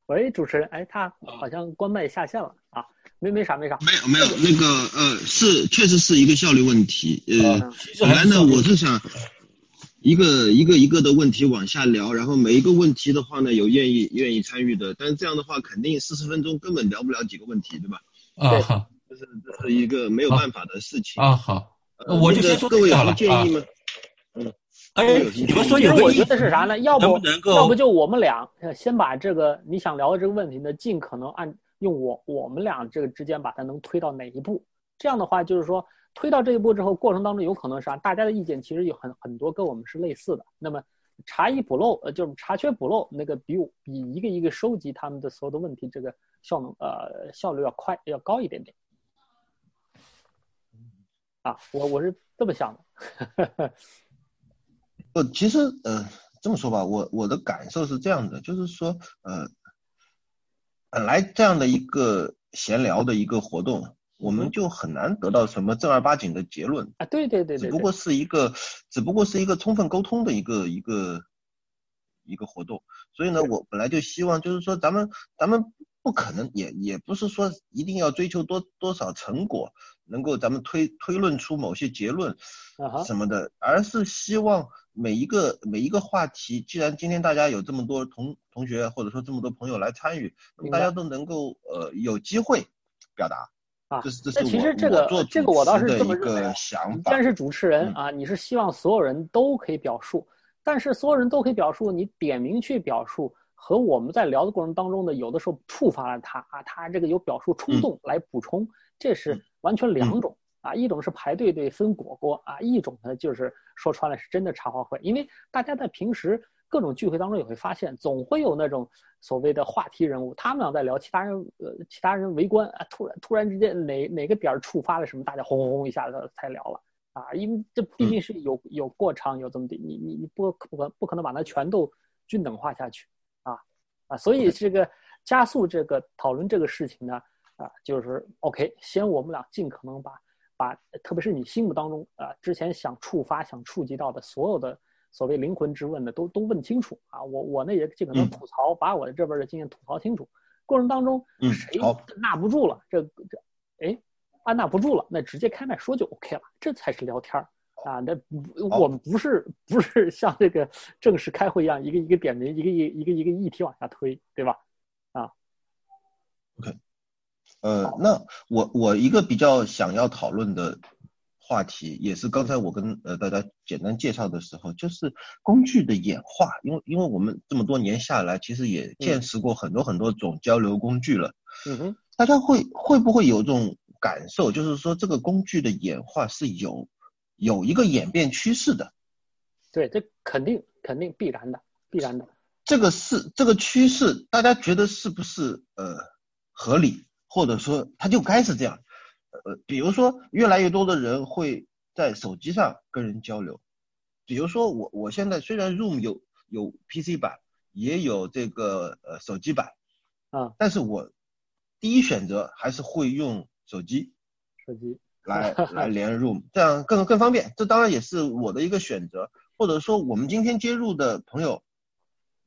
喂，主持人，哎，他好像关麦下线了啊。没没啥没啥，没有没有那个呃是确实是一个效率问题呃本来呢我是想一个一个一个的问题往下聊，然后每一个问题的话呢有愿意愿意参与的，但是这样的话肯定四十分钟根本聊不了几个问题，对吧？啊好，这是这是一个没有办法的事情啊好，我就先说各位有什么建议吗？嗯，哎，你们说有我觉得是啥呢？要不能够要不就我们俩先把这个你想聊的这个问题呢，尽可能按。用我我们俩这个之间把它能推到哪一步？这样的话，就是说推到这一步之后，过程当中有可能是啊，大家的意见其实有很很多跟我们是类似的。那么查一补漏，呃，就是查缺补漏，那个比我比一个一个收集他们的所有的问题，这个效能呃效率要快要高一点点。啊，我我是这么想的。*laughs* 呃，其实呃这么说吧，我我的感受是这样的，就是说呃。本来这样的一个闲聊的一个活动，我们就很难得到什么正儿八经的结论啊！对对对对，只不过是一个，只不过是一个充分沟通的一个一个一个活动。所以呢，我本来就希望，就是说咱们咱们不可能，也也不是说一定要追求多多少成果，能够咱们推推论出某些结论什么的，而是希望。每一个每一个话题，既然今天大家有这么多同同学或者说这么多朋友来参与，那么大家都能够呃有机会表达啊。这是这是其实这个这个我倒是这么认为。既然是主持人啊，你是希望所有人都可以表述，但是所有人都可以表述，你点名去表述和我们在聊的过程当中呢，有的时候触发了他啊，他这个有表述冲动来补充，这是完全两种。啊，一种是排队队分果果啊，一种呢就是说穿了是真的茶话会。因为大家在平时各种聚会当中也会发现，总会有那种所谓的话题人物，他们俩在聊，其他人呃其他人围观啊，突然突然之间哪哪个点儿触发了什么，大家轰轰轰一下子才聊了啊，因为这毕竟是有有过场有这么的，你你你不不可不可能把它全都均等化下去所以这个加速这个讨论这个事情呢啊，就是 OK，先我们俩尽可能把。把特别是你心目当中啊之前想触发、想触及到的所有的所谓灵魂之问的都都问清楚啊。我我呢也尽可能吐槽，把我的这边的经验吐槽清楚。过程当中，谁纳不住了，这这，哎，按捺不住了，那直接开麦说就 OK 了，这才是聊天儿啊。那我们不是不是像这个正式开会一样，一个一个点名，一个一一个一个议题往下推，对吧？啊，OK，呃，那我我一个比较想要讨论的。话题也是刚才我跟呃大家简单介绍的时候，就是工具的演化，因为因为我们这么多年下来，其实也见识过很多很多种交流工具了。嗯哼，大家会会不会有这种感受，就是说这个工具的演化是有有一个演变趋势的？对，这肯定肯定必然的，必然的。这个是这个趋势，大家觉得是不是呃合理，或者说它就该是这样？呃，比如说，越来越多的人会在手机上跟人交流。比如说，我我现在虽然 Room 有有 PC 版，也有这个呃手机版，啊，但是我第一选择还是会用手机，手机来 *laughs* 来连 Room，这样更更方便。这当然也是我的一个选择。或者说，我们今天接入的朋友，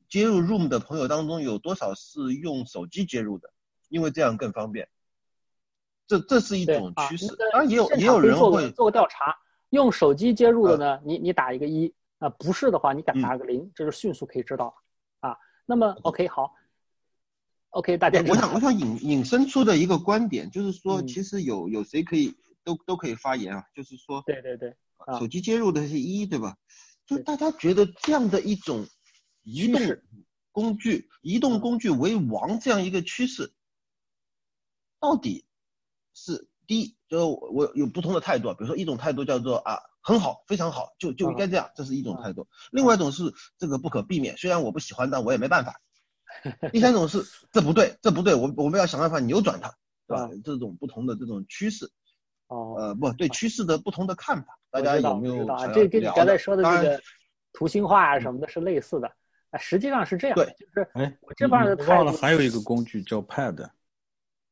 接入 Room 的朋友当中有多少是用手机接入的？因为这样更方便。这这是一种趋势，当然也有也有人会做个调查，用手机接入的呢，你你打一个一啊，不是的话你敢打个零，这是迅速可以知道啊。那么 OK 好，OK 大家我想我想引引申出的一个观点就是说，其实有有谁可以都都可以发言啊，就是说对对对，手机接入的是一对吧？就大家觉得这样的一种移动工具、移动工具为王这样一个趋势，到底？是第一，就是我有不同的态度，比如说一种态度叫做啊很好，非常好，就就应该这样，这是一种态度。另外一种是这个不可避免，虽然我不喜欢，但我也没办法。*laughs* 第三种是这不对，这不对，我我们要想办法扭转它，对吧？这种不同的这种趋势，哦，呃，不对趋势的不同的看法，大家有没有这跟你刚才说的这个图形化啊什么的是类似的，啊，实际上是这样，对，就是哎，我这边的忘了还有一个工具叫 Pad，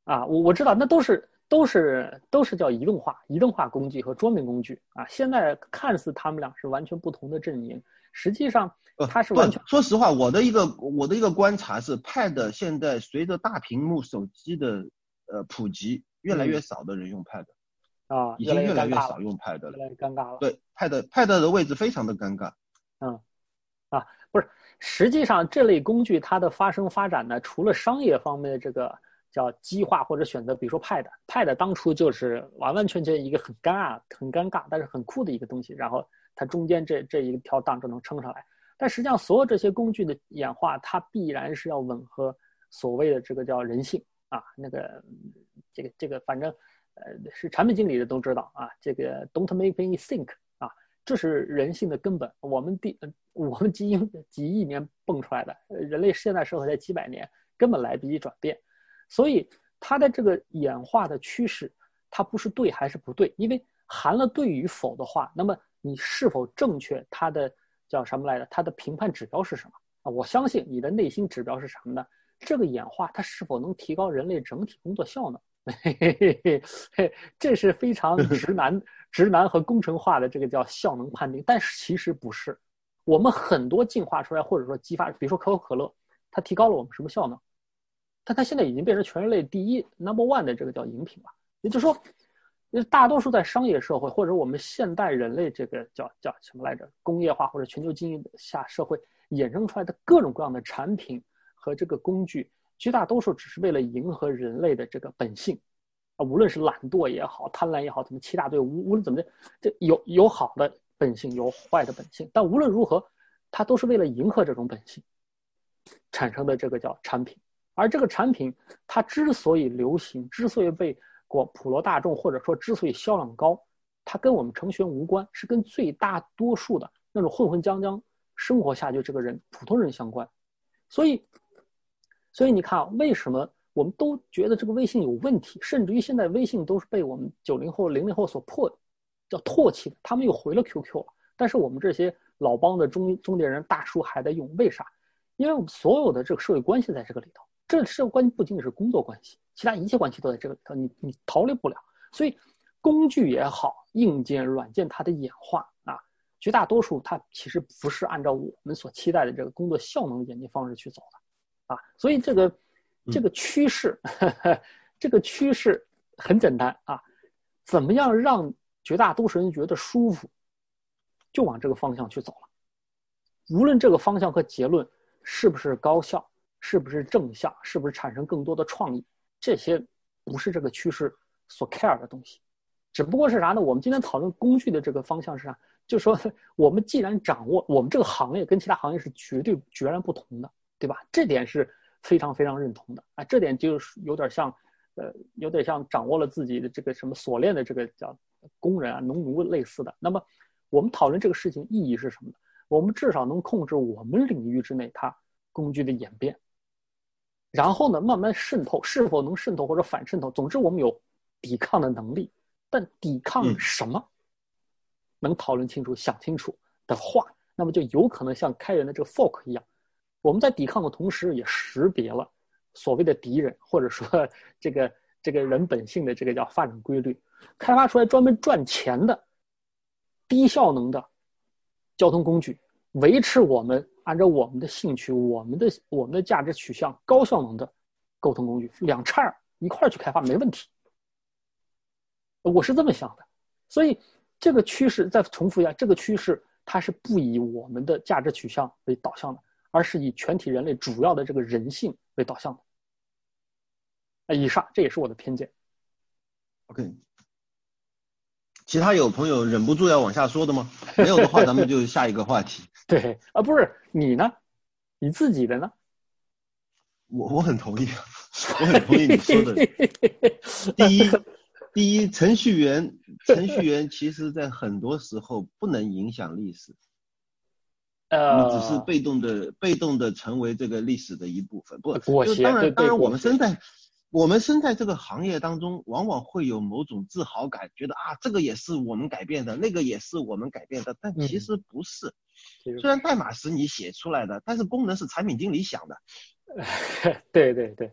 啊，我我知道，那都是。都是都是叫移动化移动化工具和桌面工具啊，现在看似他们俩是完全不同的阵营，实际上它是完全。说实话，我的一个我的一个观察是，Pad 现在随着大屏幕手机的呃普及，越来越少的人用 Pad 啊，已经越来越少用 Pad 了，越来越尴尬了。对，Pad Pad 的位置非常的尴尬。嗯，啊，不是，实际上这类工具它的发生发展呢，除了商业方面的这个。叫激化或者选择，比如说 Pad，Pad 当初就是完完全全一个很尴尬、很尴尬，但是很酷的一个东西。然后它中间这这一条档就能撑上来。但实际上，所有这些工具的演化，它必然是要吻合所谓的这个叫人性啊，那个这个这个，反正呃是产品经理的都知道啊，这个 Don't make me think 啊，这是人性的根本。我们第我们基因几亿年蹦出来的，人类现代社会才几百年，根本来不及转变。所以它的这个演化的趋势，它不是对还是不对？因为含了对与否的话，那么你是否正确？它的叫什么来着？它的评判指标是什么啊？我相信你的内心指标是什么呢？这个演化它是否能提高人类整体工作效能？嘿嘿嘿嘿，这是非常 *laughs* 直男、直男和工程化的这个叫效能判定。但是其实不是，我们很多进化出来或者说激发，比如说可口可乐，它提高了我们什么效能？但它现在已经变成全人类第一 number one 的这个叫饮品了，也就是说，大多数在商业社会或者我们现代人类这个叫叫什么来着，工业化或者全球经济下社会衍生出来的各种各样的产品和这个工具，绝大多数只是为了迎合人类的这个本性，啊，无论是懒惰也好，贪婪也好，怎么七大队无无论怎么的，这有有好的本性，有坏的本性，但无论如何，它都是为了迎合这种本性产生的这个叫产品。而这个产品，它之所以流行，之所以被广普罗大众或者说之所以销量高，它跟我们程序员无关，是跟最大多数的那种混混将将生活下去这个人普通人相关。所以，所以你看啊，为什么我们都觉得这个微信有问题，甚至于现在微信都是被我们九零后、零零后所破，叫唾弃的。他们又回了 QQ 了，但是我们这些老帮的中中年人大叔还在用，为啥？因为我们所有的这个社会关系在这个里头。这社会关系不仅仅是工作关系，其他一切关系都在这个里头，你你逃离不了。所以，工具也好，硬件、软件它的演化啊，绝大多数它其实不是按照我们所期待的这个工作效能的演进方式去走的，啊，所以这个这个趋势，*laughs* 这个趋势很简单啊，怎么样让绝大多数人觉得舒服，就往这个方向去走了。无论这个方向和结论是不是高效，是不是正向，是不是产生更多的创意，这些不是这个趋势所 care 的东西。只不过是啥呢？我们今天讨论工具的这个方向是啥？就说 *laughs* 我们既然掌握我们这个行业跟其他行业是绝对决然不同的，对吧？这点是非常非常认同的啊。这点就是有点像，呃，有点像掌握了自己的这个什么锁链的这个叫工人啊、农奴类似的。那么我们讨论这个事情意义是什么呢？我们至少能控制我们领域之内它工具的演变，然后呢，慢慢渗透，是否能渗透或者反渗透，总之我们有抵抗的能力。但抵抗什么？能讨论清楚、想清楚的话，那么就有可能像开源的这个 fork 一样，我们在抵抗的同时，也识别了所谓的敌人，或者说 *laughs* 这个这个人本性的这个叫发展规律，开发出来专门赚钱的低效能的交通工具，维持我们按照我们的兴趣、我们的我们的价值取向高效能的沟通工具，两叉一块去开发没问题。我是这么想的，所以这个趋势再重复一下，这个趋势它是不以我们的价值取向为导向的，而是以全体人类主要的这个人性为导向的。啊，以上这也是我的偏见。OK，其他有朋友忍不住要往下说的吗？没有的话，咱们就下一个话题。*laughs* 对啊，不是你呢？你自己的呢？我我很同意，我很同意你说的。第一。第一，程序员，程序员其实在很多时候不能影响历史，呃，你只是被动的，被动的成为这个历史的一部分。不，裹挟。当然，当然，我们身在，我们身在这个行业当中，往往会有某种自豪感，觉得啊，这个也是我们改变的，那个也是我们改变的，但其实不是。虽然代码是你写出来的，但是功能是产品经理想的。对 *laughs* 对对。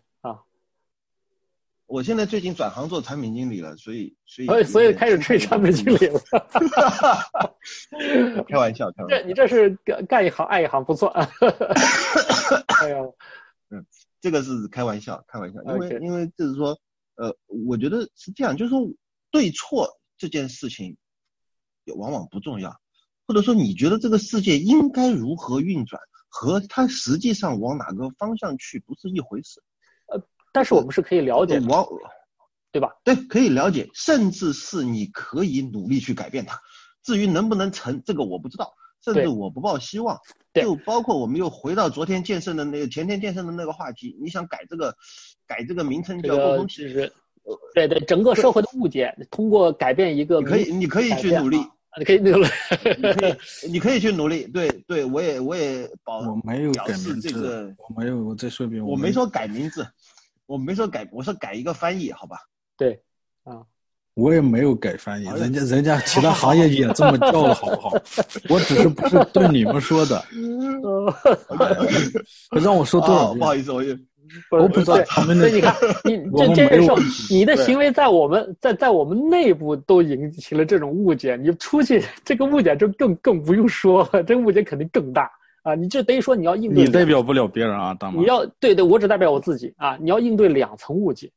我现在最近转行做产品经理了，所以所以所以开始吹产品经理了。*laughs* 开玩笑，开玩笑。这你这是干干一行爱一行，不错。*laughs* 哎呀，嗯，这个是开玩笑，开玩笑。因为因为就是说，呃，我觉得是这样，就是说对错这件事情，也往往不重要，或者说你觉得这个世界应该如何运转，和它实际上往哪个方向去不是一回事。但是我们是可以了解，我，对吧？对，可以了解，甚至是你可以努力去改变它。至于能不能成，这个我不知道，甚至我不抱希望。就包括我们又回到昨天健身的那个、前天健身的那个话题，你想改这个，改这个名称叫沟通其实，对对，整个社会的误解，通过改变一个，可以，你可以去努力，你可以努力，你可以，*laughs* 你可以去努力。对对，我也我也保，我没有改名字，我没有，我再说一遍，我没说改名字。我没说改，我说改一个翻译，好吧？对，啊，我也没有改翻译，人家人家其他行业也这么叫了，好不好？*laughs* 我只是不是对你们说的。*laughs* 让我说多少？不好意思，我我不知道他们那。你看，*laughs* 你这这个时候，你的行为在我们在在我们内部都引起了这种误解，你出去这个误解就更更不用说，这个误解肯定更大。啊，你这等于说你要应对，你代表不了别人啊，大妈。你要对对，我只代表我自己啊。你要应对两层误解，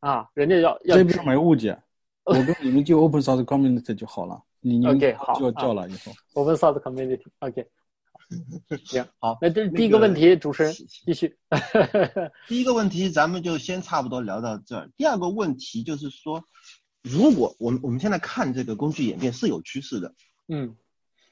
啊，人家要要。这不是没误解，我跟你们就 open source community 就好了。你 OK 好，就叫了以后。open source community OK。*laughs* 行好，那这是第一个问题，主持人继续。*laughs* 第一个问题咱们就先差不多聊到这儿。第二个问题就是说，如果我们我们现在看这个工具演变是有趋势的，嗯。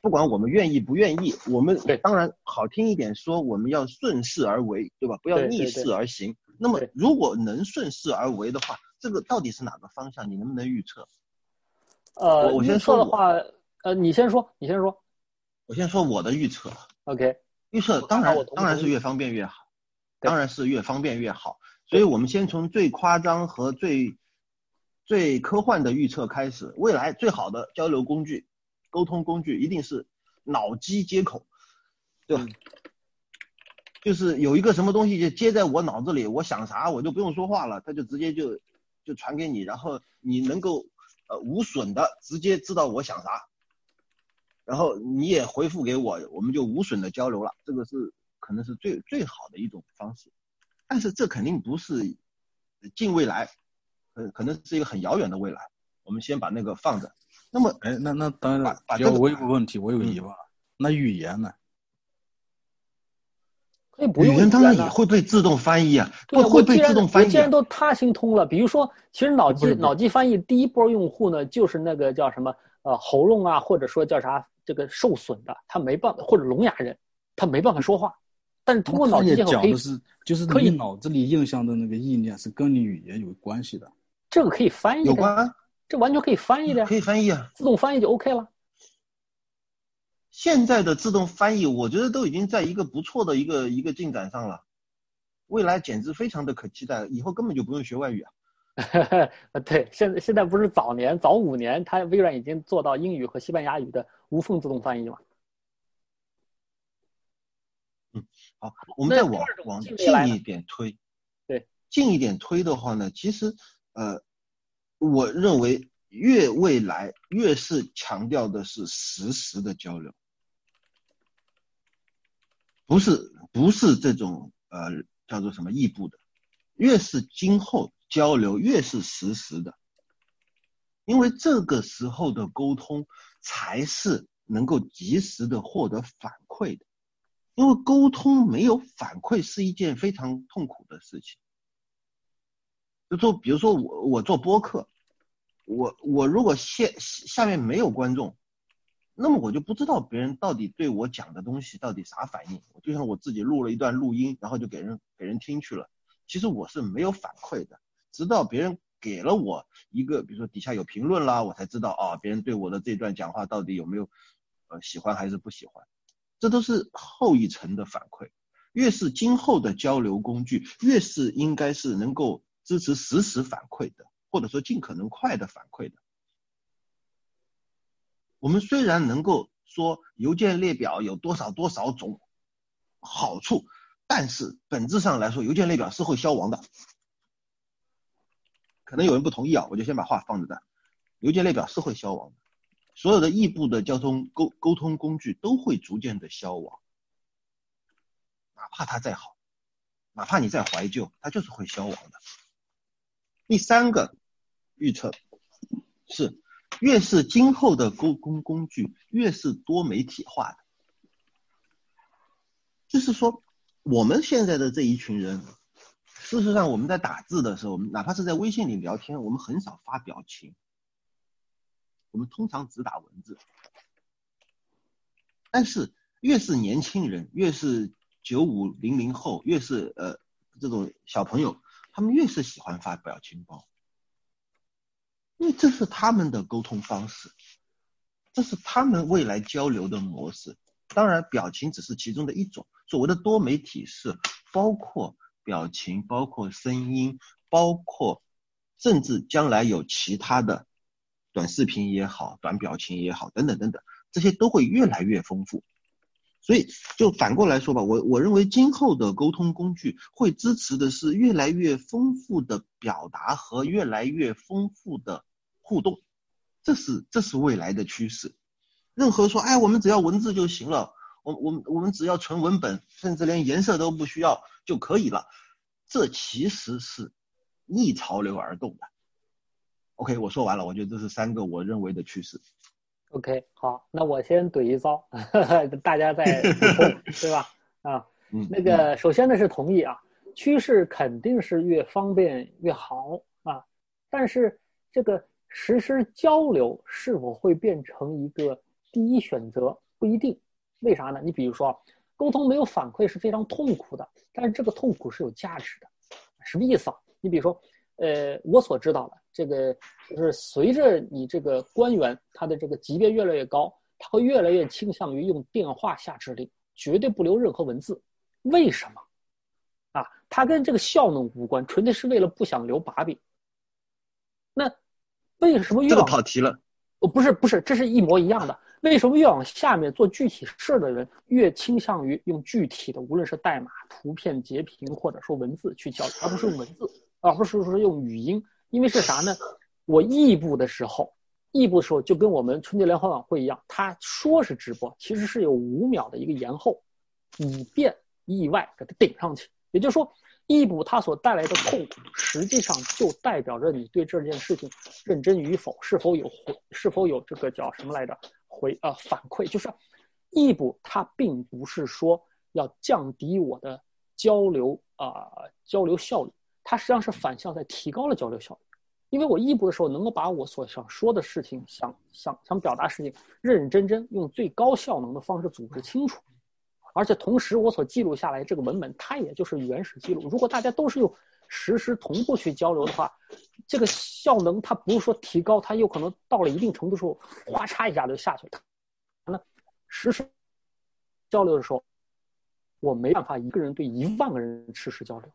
不管我们愿意不愿意，我们当然好听一点说，我们要顺势而为，对吧？不要逆势而行。那么，如果能顺势而为的话，这个到底是哪个方向？你能不能预测？呃，我先说的话，呃，你先说，你先说。我先说我的预测。OK。预测当然当然是越方便越好，当然是越方便越好。所以我们先从最夸张和最最科幻的预测开始。未来最好的交流工具。沟通工具一定是脑机接口，对吧？就是有一个什么东西就接在我脑子里，我想啥我就不用说话了，它就直接就就传给你，然后你能够呃无损的直接知道我想啥，然后你也回复给我，我们就无损的交流了，这个是可能是最最好的一种方式。但是这肯定不是近未来，呃，可能是一个很遥远的未来。我们先把那个放着。那么，哎，那那当然，把这个我有个问题，我有个疑问，那语言呢？可以不用语言当然也会被自动翻译啊，会会被自动翻译。既然都他行通了，比如说，其实脑机脑机翻译第一波用户呢，就是那个叫什么呃喉咙啊，或者说叫啥这个受损的，他没办法，或者聋哑人，他没办法说话。但是通过脑机接口可以，就是你脑子里印象的那个意念是跟你语言有关系的。这个可以翻译有关，这完全可以翻译的呀，可以翻译啊，自动翻译就 OK 了。现在的自动翻译，我觉得都已经在一个不错的一个一个进展上了，未来简直非常的可期待，以后根本就不用学外语啊。*laughs* 对，现在现在不是早年早五年，它微软已经做到英语和西班牙语的无缝自动翻译嘛？嗯，好，我们再往往近一点推，对，近一点推的话呢，其实呃，我认为越未来越是强调的是实时的交流。不是不是这种呃叫做什么异步的，越是今后交流越是实时的，因为这个时候的沟通才是能够及时的获得反馈的，因为沟通没有反馈是一件非常痛苦的事情。就说比如说我我做播客，我我如果下下面没有观众。那么我就不知道别人到底对我讲的东西到底啥反应。就像我自己录了一段录音，然后就给人给人听去了。其实我是没有反馈的，直到别人给了我一个，比如说底下有评论啦，我才知道啊，别人对我的这段讲话到底有没有呃喜欢还是不喜欢。这都是后一层的反馈。越是今后的交流工具，越是应该是能够支持实时反馈的，或者说尽可能快的反馈的。我们虽然能够说邮件列表有多少多少种好处，但是本质上来说，邮件列表是会消亡的。可能有人不同意啊，我就先把话放在这。邮件列表是会消亡的，所有的异步的交通沟沟通工具都会逐渐的消亡，哪怕它再好，哪怕你再怀旧，它就是会消亡的。第三个预测是。越是今后的沟通工具，越是多媒体化的。就是说，我们现在的这一群人，事实上我们在打字的时候，我们哪怕是在微信里聊天，我们很少发表情，我们通常只打文字。但是越是年轻人，越是九五零零后，越是呃这种小朋友，他们越是喜欢发表情包。因为这是他们的沟通方式，这是他们未来交流的模式。当然，表情只是其中的一种。所谓的多媒体是包括表情、包括声音、包括甚至将来有其他的短视频也好、短表情也好等等等等，这些都会越来越丰富。所以，就反过来说吧，我我认为今后的沟通工具会支持的是越来越丰富的表达和越来越丰富的。互动，这是这是未来的趋势。任何说，哎，我们只要文字就行了，我我我们只要纯文本，甚至连颜色都不需要就可以了，这其实是逆潮流而动的。OK，我说完了，我觉得这是三个我认为的趋势。OK，好，那我先怼一遭，大家再 *laughs* 对吧？啊，那个首先呢是同意啊，趋势肯定是越方便越好啊，但是这个。实施交流是否会变成一个第一选择？不一定。为啥呢？你比如说，沟通没有反馈是非常痛苦的，但是这个痛苦是有价值的。什么意思啊？你比如说，呃，我所知道的这个，就是随着你这个官员他的这个级别越来越高，他会越来越倾向于用电话下指令，绝对不留任何文字。为什么？啊，他跟这个效能无关，纯粹是为了不想留把柄。那。为什么越这个跑题了？哦，不是不是，这是一模一样的。为什么越往下面做具体事的人越倾向于用具体的，无论是代码、图片截屏或者说文字去交流，而不是用文字，而不是说用语音？因为是啥呢？我异步的时候，异步的时候就跟我们春节联欢晚会一样，他说是直播，其实是有五秒的一个延后，以便意外给它顶上去。也就是说，异步它所带来的痛苦，实际上就代表着你对这件事情认真与否，是否有回，是否有这个叫什么来着回呃反馈。就是异步它并不是说要降低我的交流啊交流效率，它实际上是反向在提高了交流效率。因为我异步的时候，能够把我所想说的事情、想想想表达事情，认认真真用最高效能的方式组织清楚，而且同时我所记录下来这个文本，它也就是原始记录。如果大家都是用实时同步去交流的话，这个效能它不是说提高，它有可能到了一定程度时候，哗嚓一下就下去了。那实时交流的时候，我没办法一个人对一万个人实时交流。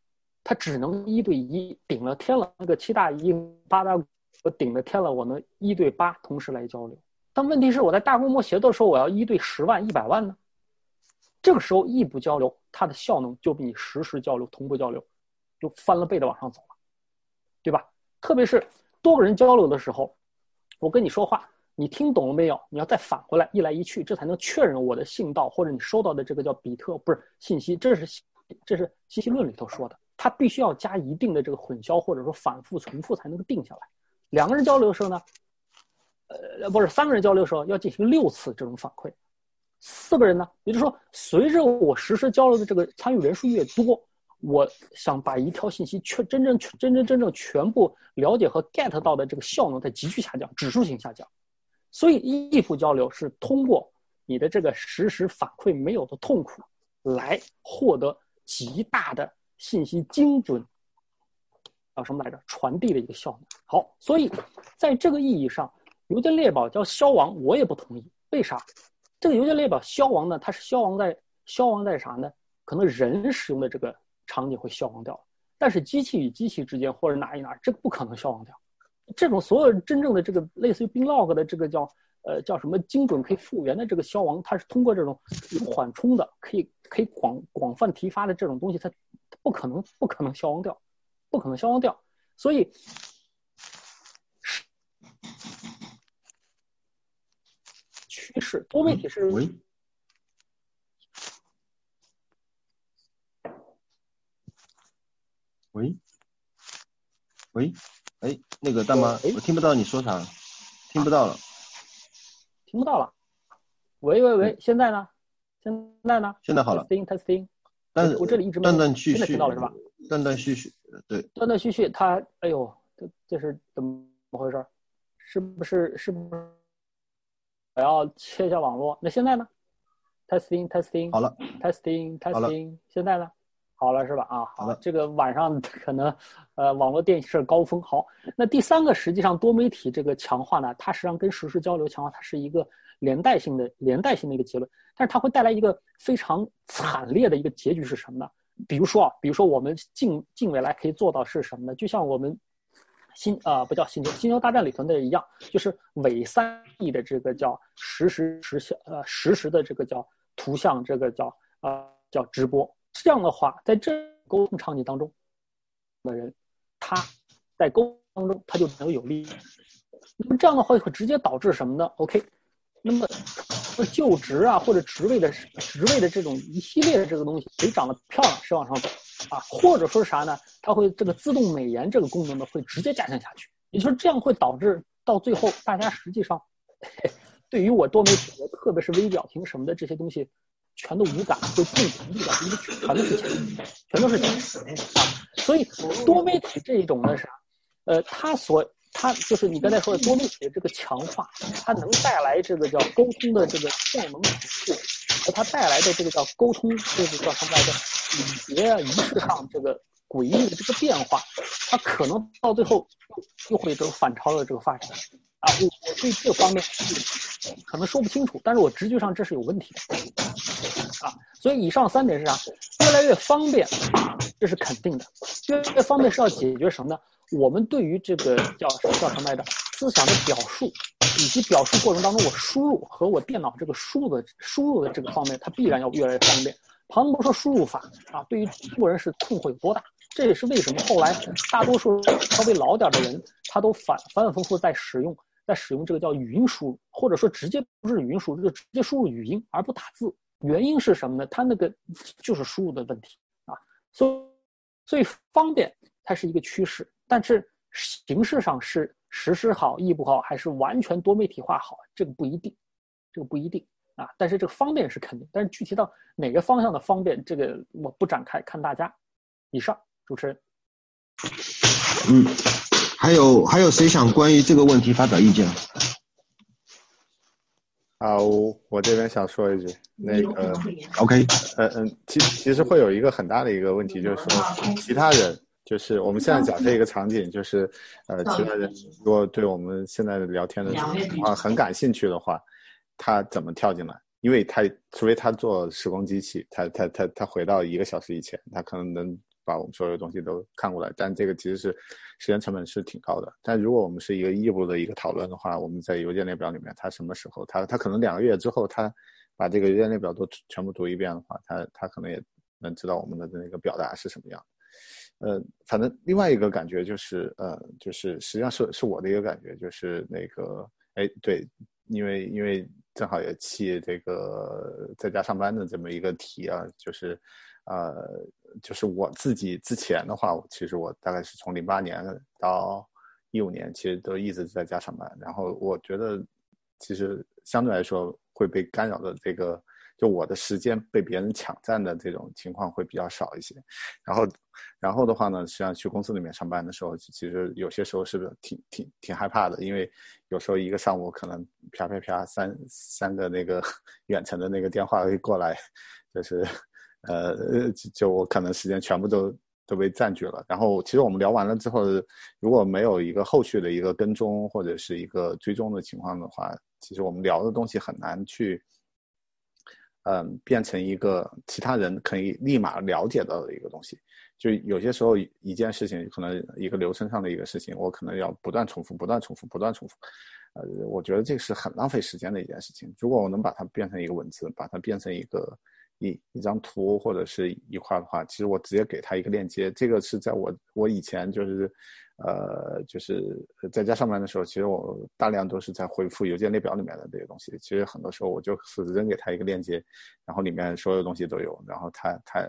他只能一对一顶了天了，那个七大一八大，我顶了天了，我能一对八同时来交流。但问题是，我在大规模协作的时候，我要一对十万、一百万呢？这个时候异步交流，它的效能就比你实时交流、同步交流，就翻了倍的往上走了，对吧？特别是多个人交流的时候，我跟你说话，你听懂了没有？你要再返回来，一来一去，这才能确认我的信道或者你收到的这个叫比特不是信息，这是这是信息论里头说的。它必须要加一定的这个混淆或者说反复重复才能够定下来。两个人交流的时候呢，呃，不是三个人交流的时候要进行六次这种反馈。四个人呢，也就是说，随着我实时交流的这个参与人数越多，我想把一条信息全真正真真真正全部了解和 get 到的这个效能在急剧下降，指数型下降。所以异步交流是通过你的这个实时反馈没有的痛苦，来获得极大的。信息精准，叫什么来着？传递的一个效能。好，所以在这个意义上，邮件列表叫消亡，我也不同意。为啥？这个邮件列表消亡呢？它是消亡在消亡在啥呢？可能人使用的这个场景会消亡掉，但是机器与机器之间或者哪一哪，这个不可能消亡掉。这种所有真正的这个类似于 bin log 的这个叫呃叫什么精准可以复原的这个消亡，它是通过这种有缓冲的，可以可以广广泛提发的这种东西，它。不可能，不可能消亡掉，不可能消亡掉。所以，趋势多媒体是。喂。喂。喂。哎，那个大妈，我听不到你说啥，听不到了。听不到了。喂喂喂，现在呢？现在呢？现在好了。Testing testing。但是我这里一直断断续续，现在听到了是吧？断断续续，对，断断续续，它，哎呦，这这是怎么回事？是不是是不是我要切一下网络？那现在呢？Testing testing，好了，Testing testing，现在呢？好了是吧？啊，好了，这个晚上 *laughs* 可能呃网络电视高峰。好，那第三个实际上多媒体这个强化呢，它实际上跟实时交流强化，它是一个。连带性的连带性的一个结论，但是它会带来一个非常惨烈的一个结局是什么呢？比如说啊，比如说我们近近未来可以做到是什么呢？就像我们星啊不叫星球星球大战里头的一样，就是伪三 D 的这个叫实时实像呃实时的这个叫图像这个叫啊叫直播。这样的话，在这沟通场景当中的人，他在沟通当中他就能有利益。那么这样的话会直接导致什么呢？OK。那么，就职啊，或者职位的职位的这种一系列的这个东西，谁长得漂亮谁往上走啊，或者说是啥呢？它会这个自动美颜这个功能呢，会直接加强下去。也就是这样会导致到最后，大家实际上对于我多媒体的，特别是微表情什么的这些东西，全都无感，会尽程度的，因为全都是钱，全都是钱啊。所以多媒体这一种呢，啥？呃，它所它就是你刚才说的多媒体的这个强化，它能带来这个叫沟通的这个效能提升，和它带来的这个叫沟通就是叫什么来着礼节啊仪式上这个诡异的这个变化，它可能到最后又会这个反超的这个发展啊！我我对这方面可能说不清楚，但是我直觉上这是有问题的啊！所以以上三点是啥？越来越方便，这是肯定的。越来越方便是要解决什么呢？我们对于这个叫叫什么来着？思想的表述，以及表述过程当中我输入和我电脑这个输入的输入的这个方面，它必然要越来越方便。庞博说输入法啊，对于中国人是困惑有多大？这也是为什么后来大多数稍微老点的人，他都反反反复复在使用在使用这个叫语音输入，或者说直接不是语音输入，就直接输入语音而不打字。原因是什么呢？它那个就是输入的问题啊。所以，所以方便它是一个趋势，但是形式上是实施好、异步好，还是完全多媒体化好，这个不一定，这个不一定啊。但是这个方便是肯定，但是具体到哪个方向的方便，这个我不展开，看大家。以上，主持人。嗯，还有还有谁想关于这个问题发表意见？啊，我我这边想说一句，那个，OK，呃嗯，其其实会有一个很大的一个问题，就是说其他人，就是我们现在假设一个场景，就是呃，其他人如果对我们现在的聊天的情况很感兴趣的话，他怎么跳进来？因为他除非他做时光机器，他他他他回到一个小时以前，他可能能。把我们所有东西都看过来，但这个其实是时间成本是挺高的。但如果我们是一个异步的一个讨论的话，我们在邮件列表里面，他什么时候他他可能两个月之后，他把这个邮件列表都全部读一遍的话，他他可能也能知道我们的那个表达是什么样。呃，反正另外一个感觉就是呃，就是实际上是是我的一个感觉，就是那个哎对，因为因为正好也弃这个在家上班的这么一个题啊，就是。呃，就是我自己之前的话，其实我大概是从零八年到一五年，其实都一直在家上班。然后我觉得，其实相对来说会被干扰的这个，就我的时间被别人抢占的这种情况会比较少一些。然后，然后的话呢，实际上去公司里面上班的时候，其实有些时候是挺挺挺害怕的，因为有时候一个上午可能啪啪啪三三个那个 *laughs* 远程的那个电话会过来，就是。呃，就我可能时间全部都都被占据了。然后，其实我们聊完了之后，如果没有一个后续的一个跟踪或者是一个追踪的情况的话，其实我们聊的东西很难去，嗯，变成一个其他人可以立马了解到的一个东西。就有些时候一件事情，可能一个流程上的一个事情，我可能要不断重复、不断重复、不断重复。呃，我觉得这是很浪费时间的一件事情。如果我能把它变成一个文字，把它变成一个。一一张图或者是一块的话，其实我直接给他一个链接。这个是在我我以前就是，呃，就是在家上班的时候，其实我大量都是在回复邮件列表里面的这些东西。其实很多时候我就是扔给他一个链接，然后里面所有东西都有，然后他他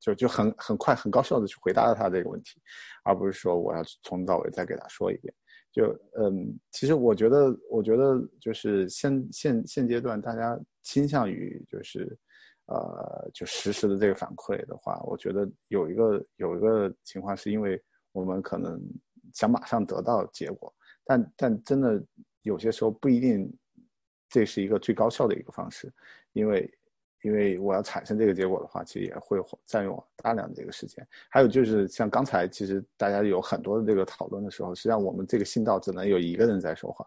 就就很很快很高效的去回答了他这个问题，而不是说我要从头到尾再给他说一遍。就嗯，其实我觉得我觉得就是现现现阶段大家倾向于就是。呃，就实时的这个反馈的话，我觉得有一个有一个情况，是因为我们可能想马上得到结果，但但真的有些时候不一定，这是一个最高效的一个方式，因为因为我要产生这个结果的话，其实也会占用大量的这个时间。还有就是像刚才其实大家有很多的这个讨论的时候，实际上我们这个信道只能有一个人在说话，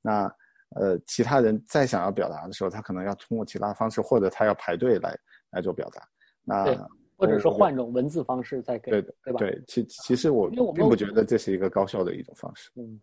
那。呃，其他人再想要表达的时候，他可能要通过其他方式，或者他要排队来来做表达。那或者说换种文字方式再给，对对吧？对，其其实我并不觉得这是一个高效的一种方式。嗯，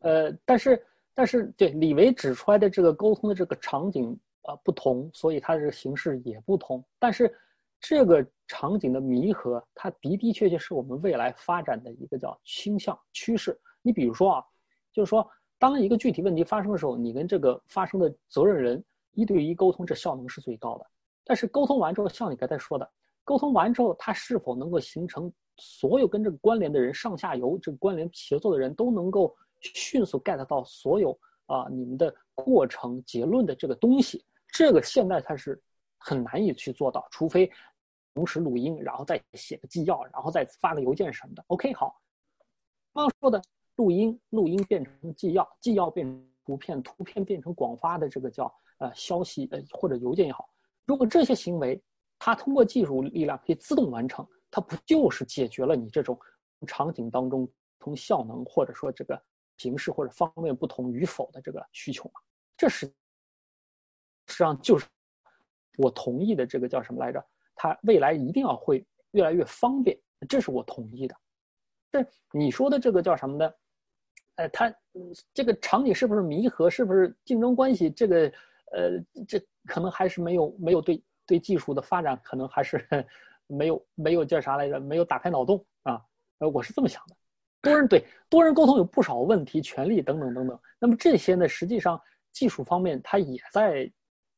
呃，但是但是对李维指出来的这个沟通的这个场景啊不同，所以它的这个形式也不同。但是这个场景的弥合，它的的确确是我们未来发展的一个叫倾向趋势。你比如说啊，就是说。当一个具体问题发生的时候，你跟这个发生的责任人一对一沟通，这效能是最高的。但是沟通完之后，像你刚才说的，沟通完之后，他是否能够形成所有跟这个关联的人上下游这个关联协作的人都能够迅速 get 到所有啊你们的过程结论的这个东西，这个现在它是很难以去做到，除非同时录音，然后再写个纪要，然后再发个邮件什么的。OK，好，刚刚说的。录音，录音变成纪要，纪要变成图片，图片变成广发的这个叫呃消息呃或者邮件也好。如果这些行为它通过技术力量可以自动完成，它不就是解决了你这种场景当中从效能或者说这个形式或者方面不同与否的这个需求吗？这是实际上就是我同意的这个叫什么来着？它未来一定要会越来越方便，这是我同意的。这你说的这个叫什么呢？呃，它这个场景是不是弥合，是不是竞争关系？这个，呃，这可能还是没有没有对对技术的发展，可能还是没有没有叫啥来着？没有打开脑洞啊？呃，我是这么想的。多人对多人沟通有不少问题、权利等等等等。那么这些呢，实际上技术方面它也在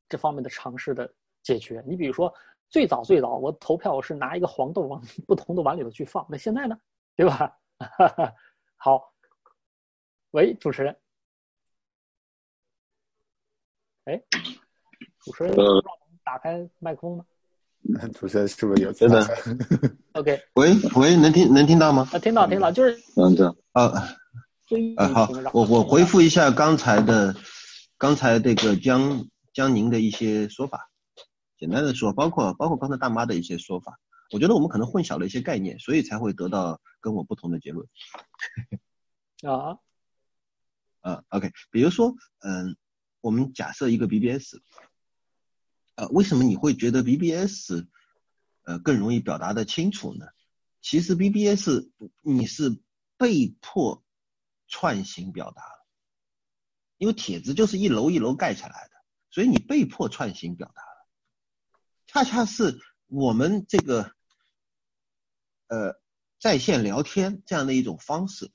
这方面的尝试的解决。你比如说，最早最早我投票我是拿一个黄豆往 *laughs* 不同的碗里头去放，那现在呢，对吧？*laughs* 好，喂，主持人，哎，主持人打开麦克风吗？*laughs* 主持人是不是有真的？OK，喂喂，能听能听到吗？啊，听到听到，就是嗯这啊啊好，我我回复一下刚才的刚才这个江江宁的一些说法，简单的说，包括包括刚才大妈的一些说法，我觉得我们可能混淆了一些概念，所以才会得到跟我不同的结论。*laughs* 啊啊 OK，比如说嗯，我们假设一个 BBS。呃，为什么你会觉得 BBS 呃更容易表达的清楚呢？其实 BBS 你是被迫串行表达了，因为帖子就是一楼一楼盖起来的，所以你被迫串行表达了。恰恰是我们这个呃在线聊天这样的一种方式，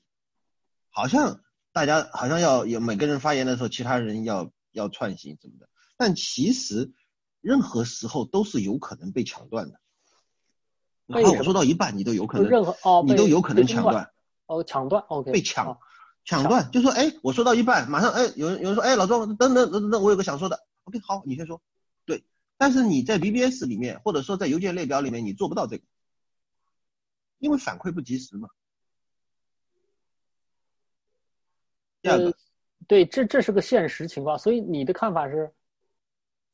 好像大家好像要有每个人发言的时候，其他人要要串行什么的，但其实。任何时候都是有可能被抢断的。哪怕我说到一半，你都有可能，任何哦，你都有可能抢断。哦，抢断，OK。被抢，抢断，就说哎，我说到一半，马上哎，有人有人说哎，老庄，等等等等，我有个想说的，OK，好，你先说。对，但是你在 BBS 里面，或者说在邮件列表里面，你做不到这个，因为反馈不及时嘛。第二个，对，这这是个现实情况，所以你的看法是？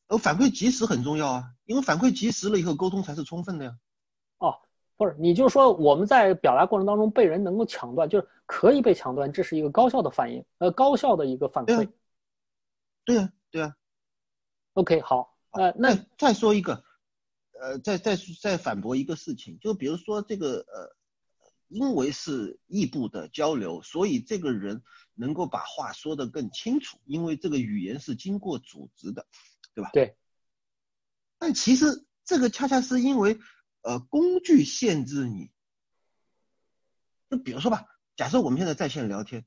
呃，反馈及时很重要啊，因为反馈及时了以后，沟通才是充分的呀。哦，不是，你就说我们在表达过程当中被人能够抢断，就是可以被抢断，这是一个高效的反应，呃，高效的一个反馈。对呀，对呀。OK，好，呃，那再说一个，呃，再再再反驳一个事情，就比如说这个呃，因为是异步的交流，所以这个人能够把话说得更清楚，因为这个语言是经过组织的。对吧？对。但其实这个恰恰是因为呃工具限制你。就比如说吧，假设我们现在在线聊天，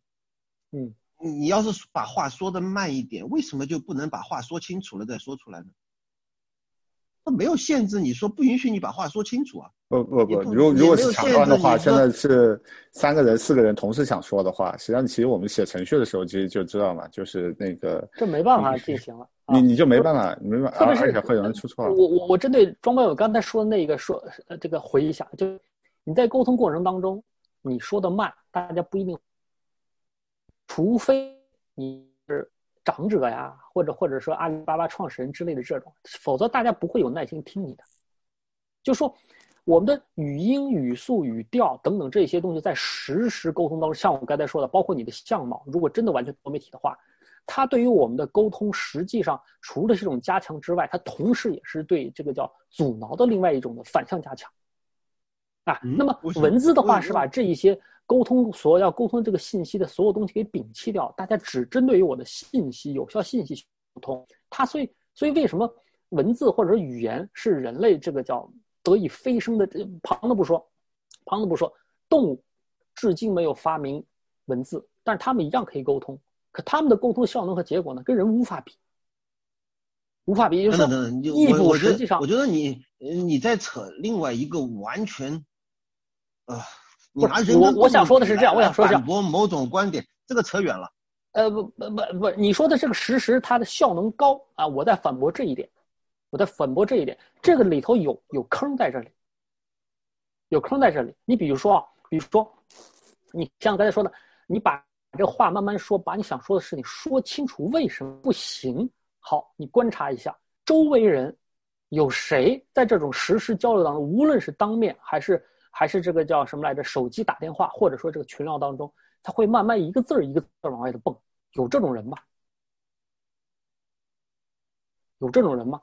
嗯，你要是把话说的慢一点，为什么就不能把话说清楚了再说出来呢？他没有限制你说不允许你把话说清楚啊。不不不，如如果是抢断的话，现在是三个人、四个人同时想说的话，实际上其实我们写程序的时候其实就知道嘛，就是那个这没办法进行了。你你就没办法，没办法，而且会有人出错。我我我针对庄宝友刚才说的那个说，呃，这个回忆一下，就你在沟通过程当中，你说的慢，大家不一定，除非你是长者呀，或者或者说阿里巴巴创始人之类的这种，否则大家不会有耐心听你的。就说我们的语音、语速、语调等等这些东西，在实时沟通当中，像我刚才说的，包括你的相貌，如果真的完全多媒体的话。它对于我们的沟通，实际上除了这种加强之外，它同时也是对这个叫阻挠的另外一种的反向加强。啊，那么文字的话是把这一些沟通所要沟通这个信息的所有东西给摒弃掉，大家只针对于我的信息、有效信息去沟通。它所以所以为什么文字或者语言是人类这个叫得以飞升的？旁的不说，旁的不说，动物至今没有发明文字，但是他们一样可以沟通。可他们的沟通效能和结果呢，跟人无法比，无法比。就是说，异步实际上，我觉得你你在扯另外一个完全，呃，你拿人我我想说的是这样，我想说反驳某种观点，这个扯远了。呃不不不不，你说的这个实时它的效能高啊，我在反驳这一点，我在反驳这一点，这个里头有有坑在这里，有坑在这里。你比如说啊，比如说，你像刚才说的，你把。这话慢慢说，把你想说的事情说清楚，为什么不行？好，你观察一下周围人，有谁在这种实时交流当中，无论是当面还是还是这个叫什么来着，手机打电话，或者说这个群聊当中，他会慢慢一个字儿一个字儿往外的蹦，有这种人吗？有这种人吗？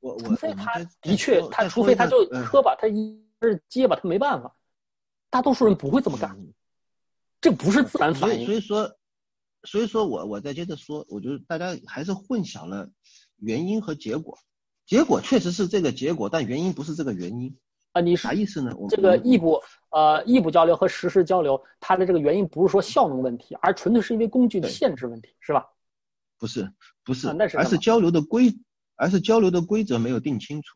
我我除非他的确，他除非他就磕吧，他一是结吧，他没办法，大多数人不会这么干。这不是自然反应，所以说，所以说我我再接着说，我觉得大家还是混淆了原因和结果，结果确实是这个结果，但原因不是这个原因啊。你啥意思呢？这个异步呃异步交流和实时交流，它的这个原因不是说效能问题，而纯粹是因为工具的限制问题，是吧？不是，不是，啊那是而是交流的规，而是交流的规则没有定清楚。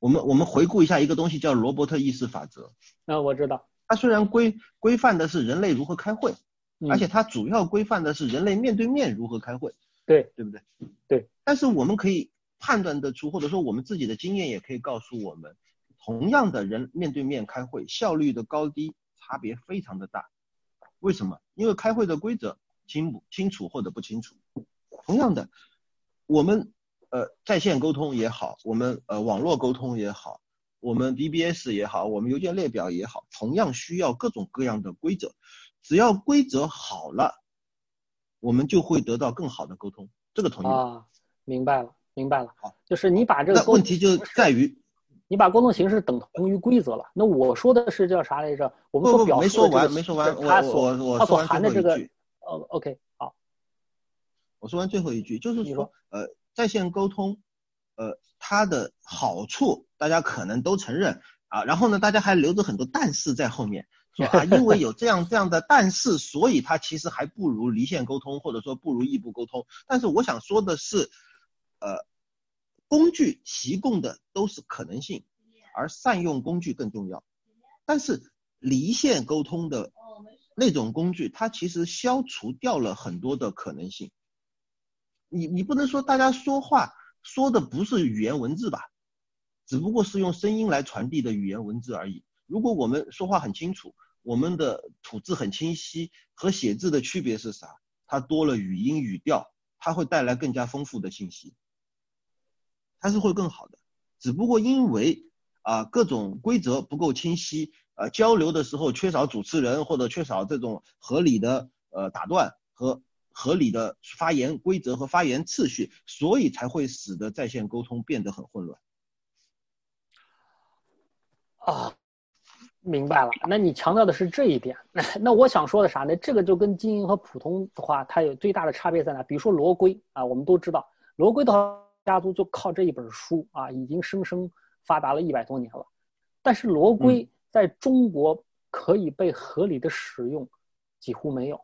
我们我们回顾一下一个东西叫罗伯特意识法则，啊、我知道，它虽然规规范的是人类如何开会，嗯而且它主要规范的是人类面对面如何开会，对对不对？对。但是我们可以判断得出，或者说我们自己的经验也可以告诉我们，同样的人面对面开会，效率的高低差别非常的大。为什么？因为开会的规则清不清楚或者不清楚。同样的，我们呃在线沟通也好，我们呃网络沟通也好，我们 BBS 也好，我们邮件列表也好，同样需要各种各样的规则。只要规则好了，我们就会得到更好的沟通。这个同意吗？啊，明白了，明白了好，就是你把这个问题就在于你把沟通形式等同于规则了。那我说的是叫啥来着？我们说表述的这个完没说完是它我所他所我我说完含的这个最后一句呃，OK，好，我说完最后一句，就是你说，呃，在线沟通，呃，它的好处大家可能都承认啊，然后呢，大家还留着很多但是在后面，说啊，*laughs* 因为有这样这样的但是，所以它其实还不如离线沟通，或者说不如异步沟通。但是我想说的是，呃，工具提供的都是可能性，而善用工具更重要。但是离线沟通的那种工具，它其实消除掉了很多的可能性。你你不能说大家说话说的不是语言文字吧，只不过是用声音来传递的语言文字而已。如果我们说话很清楚，我们的吐字很清晰，和写字的区别是啥？它多了语音语调，它会带来更加丰富的信息，它是会更好的。只不过因为啊各种规则不够清晰，呃交流的时候缺少主持人或者缺少这种合理的呃打断和合理的发言规则和发言次序，所以才会使得在线沟通变得很混乱。啊，明白了。那你强调的是这一点，*laughs* 那我想说的啥呢？这个就跟精英和普通的话，它有最大的差别在哪？比如说罗规啊，我们都知道，罗规的话家族就靠这一本书啊，已经生生发达了一百多年了。但是罗圭在中国可以被合理的使用，几乎没有。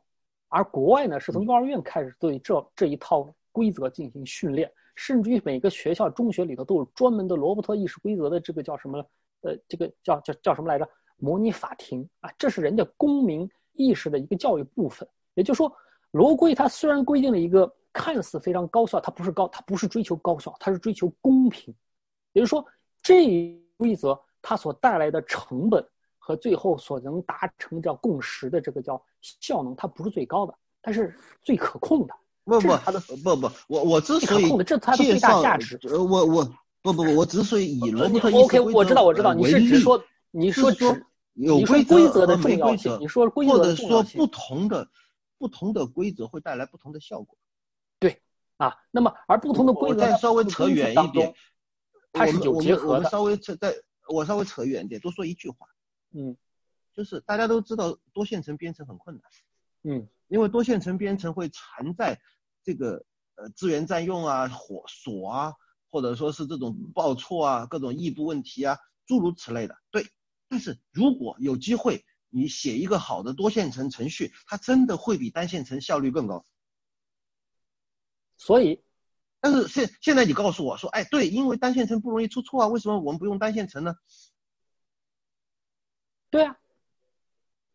而国外呢，是从幼儿园开始对这这一套规则进行训练，甚至于每个学校中学里头都有专门的罗伯特议事规则的这个叫什么？呃，这个叫叫叫什么来着？模拟法庭啊，这是人家公民意识的一个教育部分。也就是说，罗规它虽然规定了一个看似非常高效，它不是高，它不是追求高效，它是追求公平。也就是说，这一规则它所带来的成本和最后所能达成叫共识的这个叫效能，它不是最高的，它是最可控的。不不它的不不，我我之所以可控的，这是它的最大价值。呃我我不不不，我之所以以罗伯特 OK，我知道，我知道，你是只说你说是说只有你说规规则的重要性，你说规则或的重要性者说不同的不同的规则会带来不同的效果。啊，那么而不同的规则再稍微扯远一点，它是结合的。们我们稍微扯在，我稍微扯远一点，多说一句话，嗯就是大家都知道多线程编程很困难，嗯因为多线程编程会缠在这个呃资源占用啊、火锁啊，或者说是这种报错啊、各种异步问题啊，诸如此类的。对，但是如果有机会，你写一个好的多线程程序，它真的会比单线程效率更高。所以但是现现在你告诉我说，哎，对，因为单线程不容易出错啊，为什么我们不用单线程呢？对啊，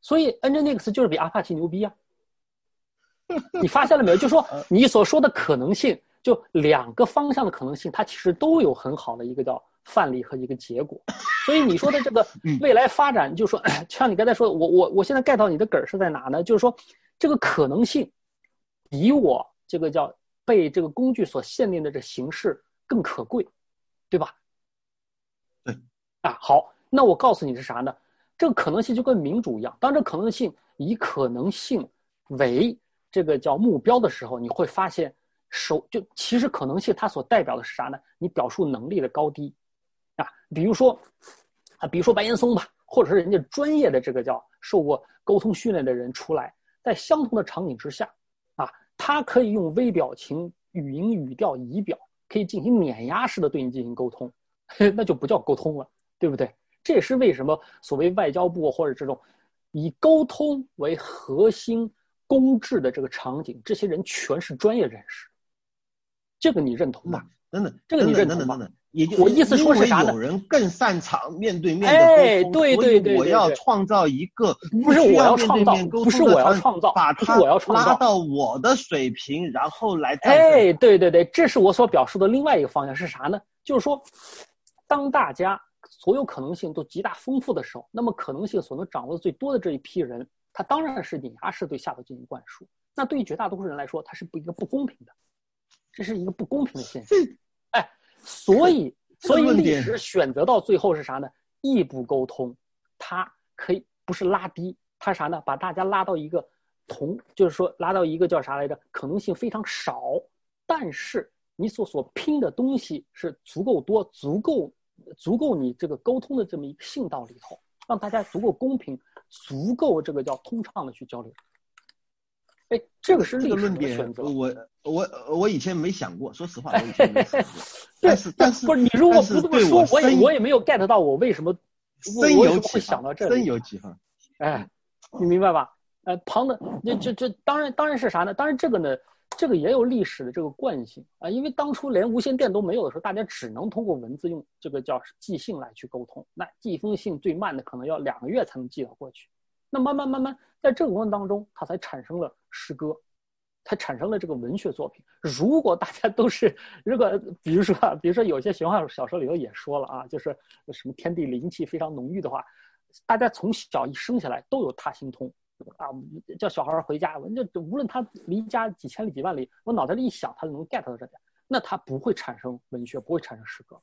所以 Nginx 就是比 Apache 牛逼啊！*laughs* 你发现了没有？就说你所说的可能性，就两个方向的可能性，它其实都有很好的一个叫范例和一个结果。所以你说的这个 *laughs* 未来发展，就说 *coughs* 像你刚才说的，我我我现在 get 到你的梗儿是在哪呢？就是说这个可能性比我这个叫被这个工具所限定的这形式更可贵，对吧？对。啊，好，那我告诉你是啥呢？这个可能性就跟民主一样，当这可能性以可能性为这个叫目标的时候，你会发现首就其实可能性它所代表的是啥呢？你表述能力的高低啊，比如说啊，比如说白岩松吧，或者是人家专业的这个叫受过沟通训练的人出来，在相同的场景之下啊，他可以用微表情、语音、语调、仪表，可以进行碾压式的对你进行沟通，*laughs* 那就不叫沟通了，对不对？这也是为什么所谓外交部或者这种以沟通为核心公制的这个场景，这些人全是专业人士。这个你认同吗？等等，这个你认同吗？也就我意思说是啥呢有人更擅长面对面的哎沟通，对对对对我要创造一个不是我要创造不是我要创造把它我要创造拉到我的水平，然后来战哎，对对对，这是我所表述的另外一个方向是啥呢？就是说，当大家所有可能性都极大丰富的时候，那么可能性所能掌握的最多的这一批人，他当然是碾压式对下头进行灌输。那对于绝大多数人来说，它是不一个不公平的，这是一个不公平的现象。哎，所以所以历史选择到最后是啥呢？异步沟通，它可以不是拉低，它啥呢？把大家拉到一个同，就是说拉到一个叫啥来着？可能性非常少，但是你所所拼的东西是足够多，足够足够你这个沟通的这么一个信道里头，让大家足够公平，足够这个叫通畅的去交流。哎，这个是历史这个论点的选，择。我我我以前没想过，说实话，我以前没想过。*laughs* 但是但是不是你如果不这么说，我也我也没有 get 到我为什么我深我为什么会有启发想到这里。深有启发。哎，你明白吧？呃，旁的那这这当然当然是啥呢？当然这个呢，这个也有历史的这个惯性啊，因为当初连无线电都没有的时候，大家只能通过文字用这个叫寄信来去沟通。那寄一封信最慢的可能要两个月才能寄到过去。那慢慢慢慢，在这个过程当中，它才产生了诗歌，才产生了这个文学作品。如果大家都是，如果比如说，比如说有些玄幻小说里头也说了啊，就是什么天地灵气非常浓郁的话，大家从小一生下来都有他心通啊，叫小孩回家，我就无论他离家几千里几万里，我脑袋里一想，他就能 get 到这点，那他不会产生文学，不会产生诗歌。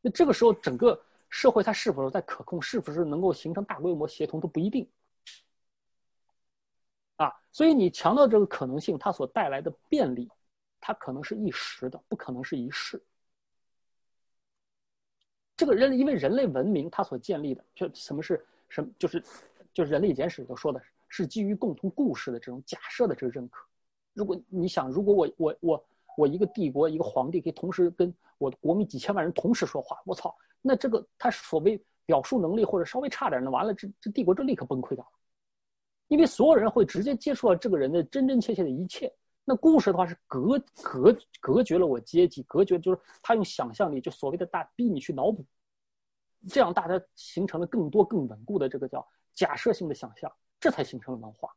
那这个时候，整个社会它是否在可控，是否是能够形成大规模协同都不一定。啊，所以你强调这个可能性，它所带来的便利，它可能是一时的，不可能是一世。这个人，因为人类文明它所建立的，就什么是什么，就是就是《人类简史》里头说的，是基于共同故事的这种假设的这个认可。如果你想，如果我我我我一个帝国一个皇帝可以同时跟我国民几千万人同时说话，我操，那这个他所谓表述能力或者稍微差点，那完了，这这帝国就立刻崩溃掉了。因为所有人会直接接触到这个人的真真切切的一切。那故事的话是隔隔隔绝了我阶级，隔绝就是他用想象力，就所谓的大逼你去脑补，这样大家形成了更多更稳固的这个叫假设性的想象，这才形成了文化。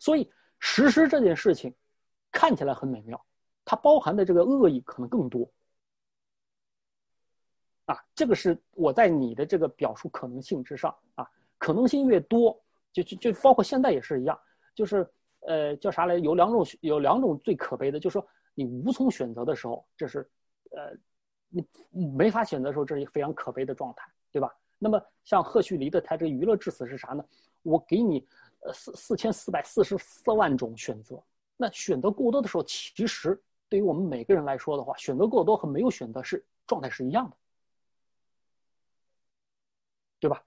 所以实施这件事情看起来很美妙，它包含的这个恶意可能更多。啊，这个是我在你的这个表述可能性之上啊，可能性越多。就就就包括现在也是一样，就是呃叫啥来？有两种有两种最可悲的，就是说你无从选择的时候，这是呃你没法选择的时候，这是一个非常可悲的状态，对吧？那么像赫胥黎的他这个娱乐至死是啥呢？我给你呃四四千四百四十四万种选择，那选择过多的时候，其实对于我们每个人来说的话，选择过多和没有选择是状态是一样的，对吧？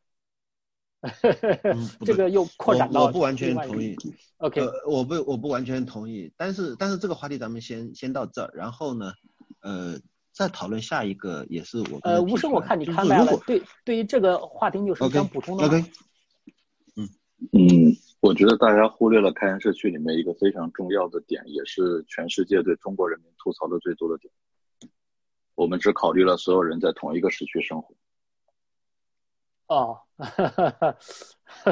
*laughs* 这个又扩展到我我不完全同意。OK，呃，我不我不完全同意，但是但是这个话题咱们先先到这儿，然后呢，呃，再讨论下一个也是我呃，无声，我看你看麦了。对，对于这个话题，你有什么想补充的吗 OK，嗯，我觉得大家忽略了开源社区里面一个非常重要的点，也是全世界对中国人民吐槽的最多的点。我们只考虑了所有人在同一个时区生活。哦，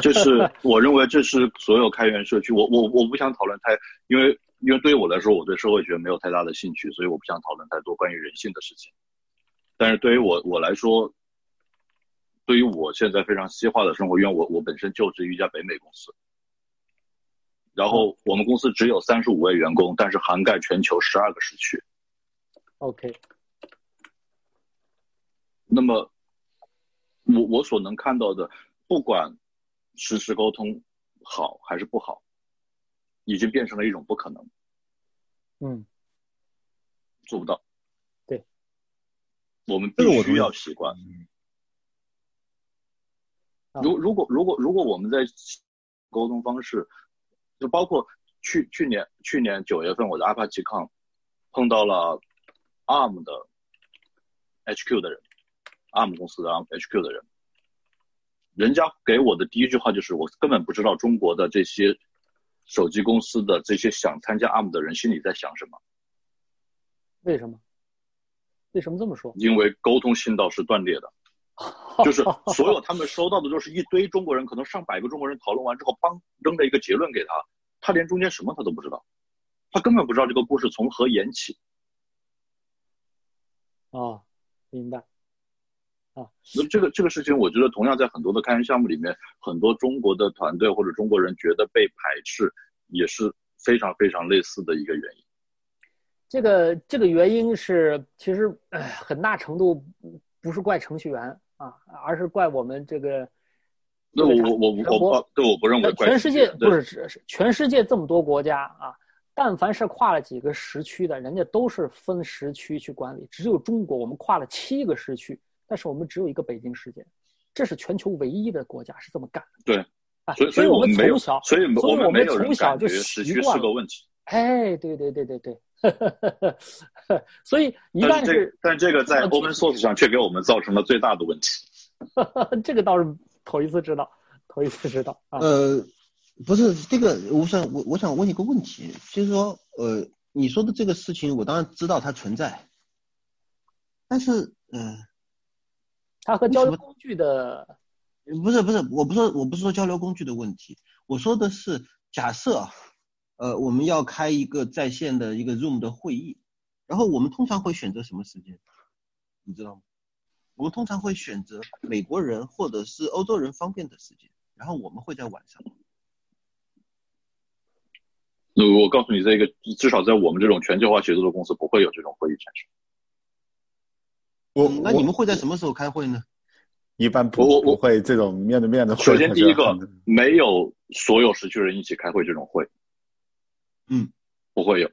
这是 *laughs* 我认为这是所有开源社区，我我我不想讨论太，因为因为对于我来说，我对社会学没有太大的兴趣，所以我不想讨论太多关于人性的事情。但是对于我我来说，对于我现在非常西化的生活，因为我我本身就职于一家北美公司，然后我们公司只有三十五位员工，但是涵盖全球十二个时区。OK，那么。我我所能看到的，不管实时沟通好还是不好，已经变成了一种不可能。嗯，做不到。对，我们必须要习惯。如如果如果如果我们在沟通方式，就包括去去年去年九月份，我的 Apache Con 碰到了 ARM 的 HQ 的人。ARM 公司的 HQ 的人，人家给我的第一句话就是，我根本不知道中国的这些手机公司的这些想参加 ARM 的人心里在想什么。为什么？为什么这么说？因为沟通信道是断裂的，*laughs* 就是所有他们收到的都是一堆中国人，可能上百个中国人讨论完之后，帮扔了一个结论给他，他连中间什么他都不知道，他根本不知道这个故事从何言起。啊，明白。啊，那这个这个事情，我觉得同样在很多的开源项目里面，很多中国的团队或者中国人觉得被排斥，也是非常非常类似的一个原因。这个这个原因是，其实呃很大程度不是怪程序员啊，而是怪我们这个。那我我我我对我不认为。全世界不是是全世界这么多国家啊，但凡是跨了几个时区的，人家都是分时区去管理。只有中国，我们跨了七个时区。但是我们只有一个北京时间，这是全球唯一的国家是这么干的。对，啊，所以所以我们从小，所以所以我们从小就习惯是个问题。哎，对对对对对，*laughs* 所以一旦是，但这个在 open source 上却给我们造成了最大的问题。*laughs* 这个倒是头一次知道，头一次知道啊。呃，不是这个，我想我我想问一个问题，就是说，呃，你说的这个事情，我当然知道它存在，但是，嗯。它和交流工具的，不是不是，我不是我不是说交流工具的问题，我说的是假设，呃，我们要开一个在线的一个 Zoom 的会议，然后我们通常会选择什么时间？你知道吗？我们通常会选择美国人或者是欧洲人方便的时间，然后我们会在晚上。那我告诉你，这个至少在我们这种全球化协作的公司，不会有这种会议产生。我那你们会在什么时候开会呢？一般不不会这种面对面的会。首先第一个没有所有时区人一起开会这种会，嗯，不会有，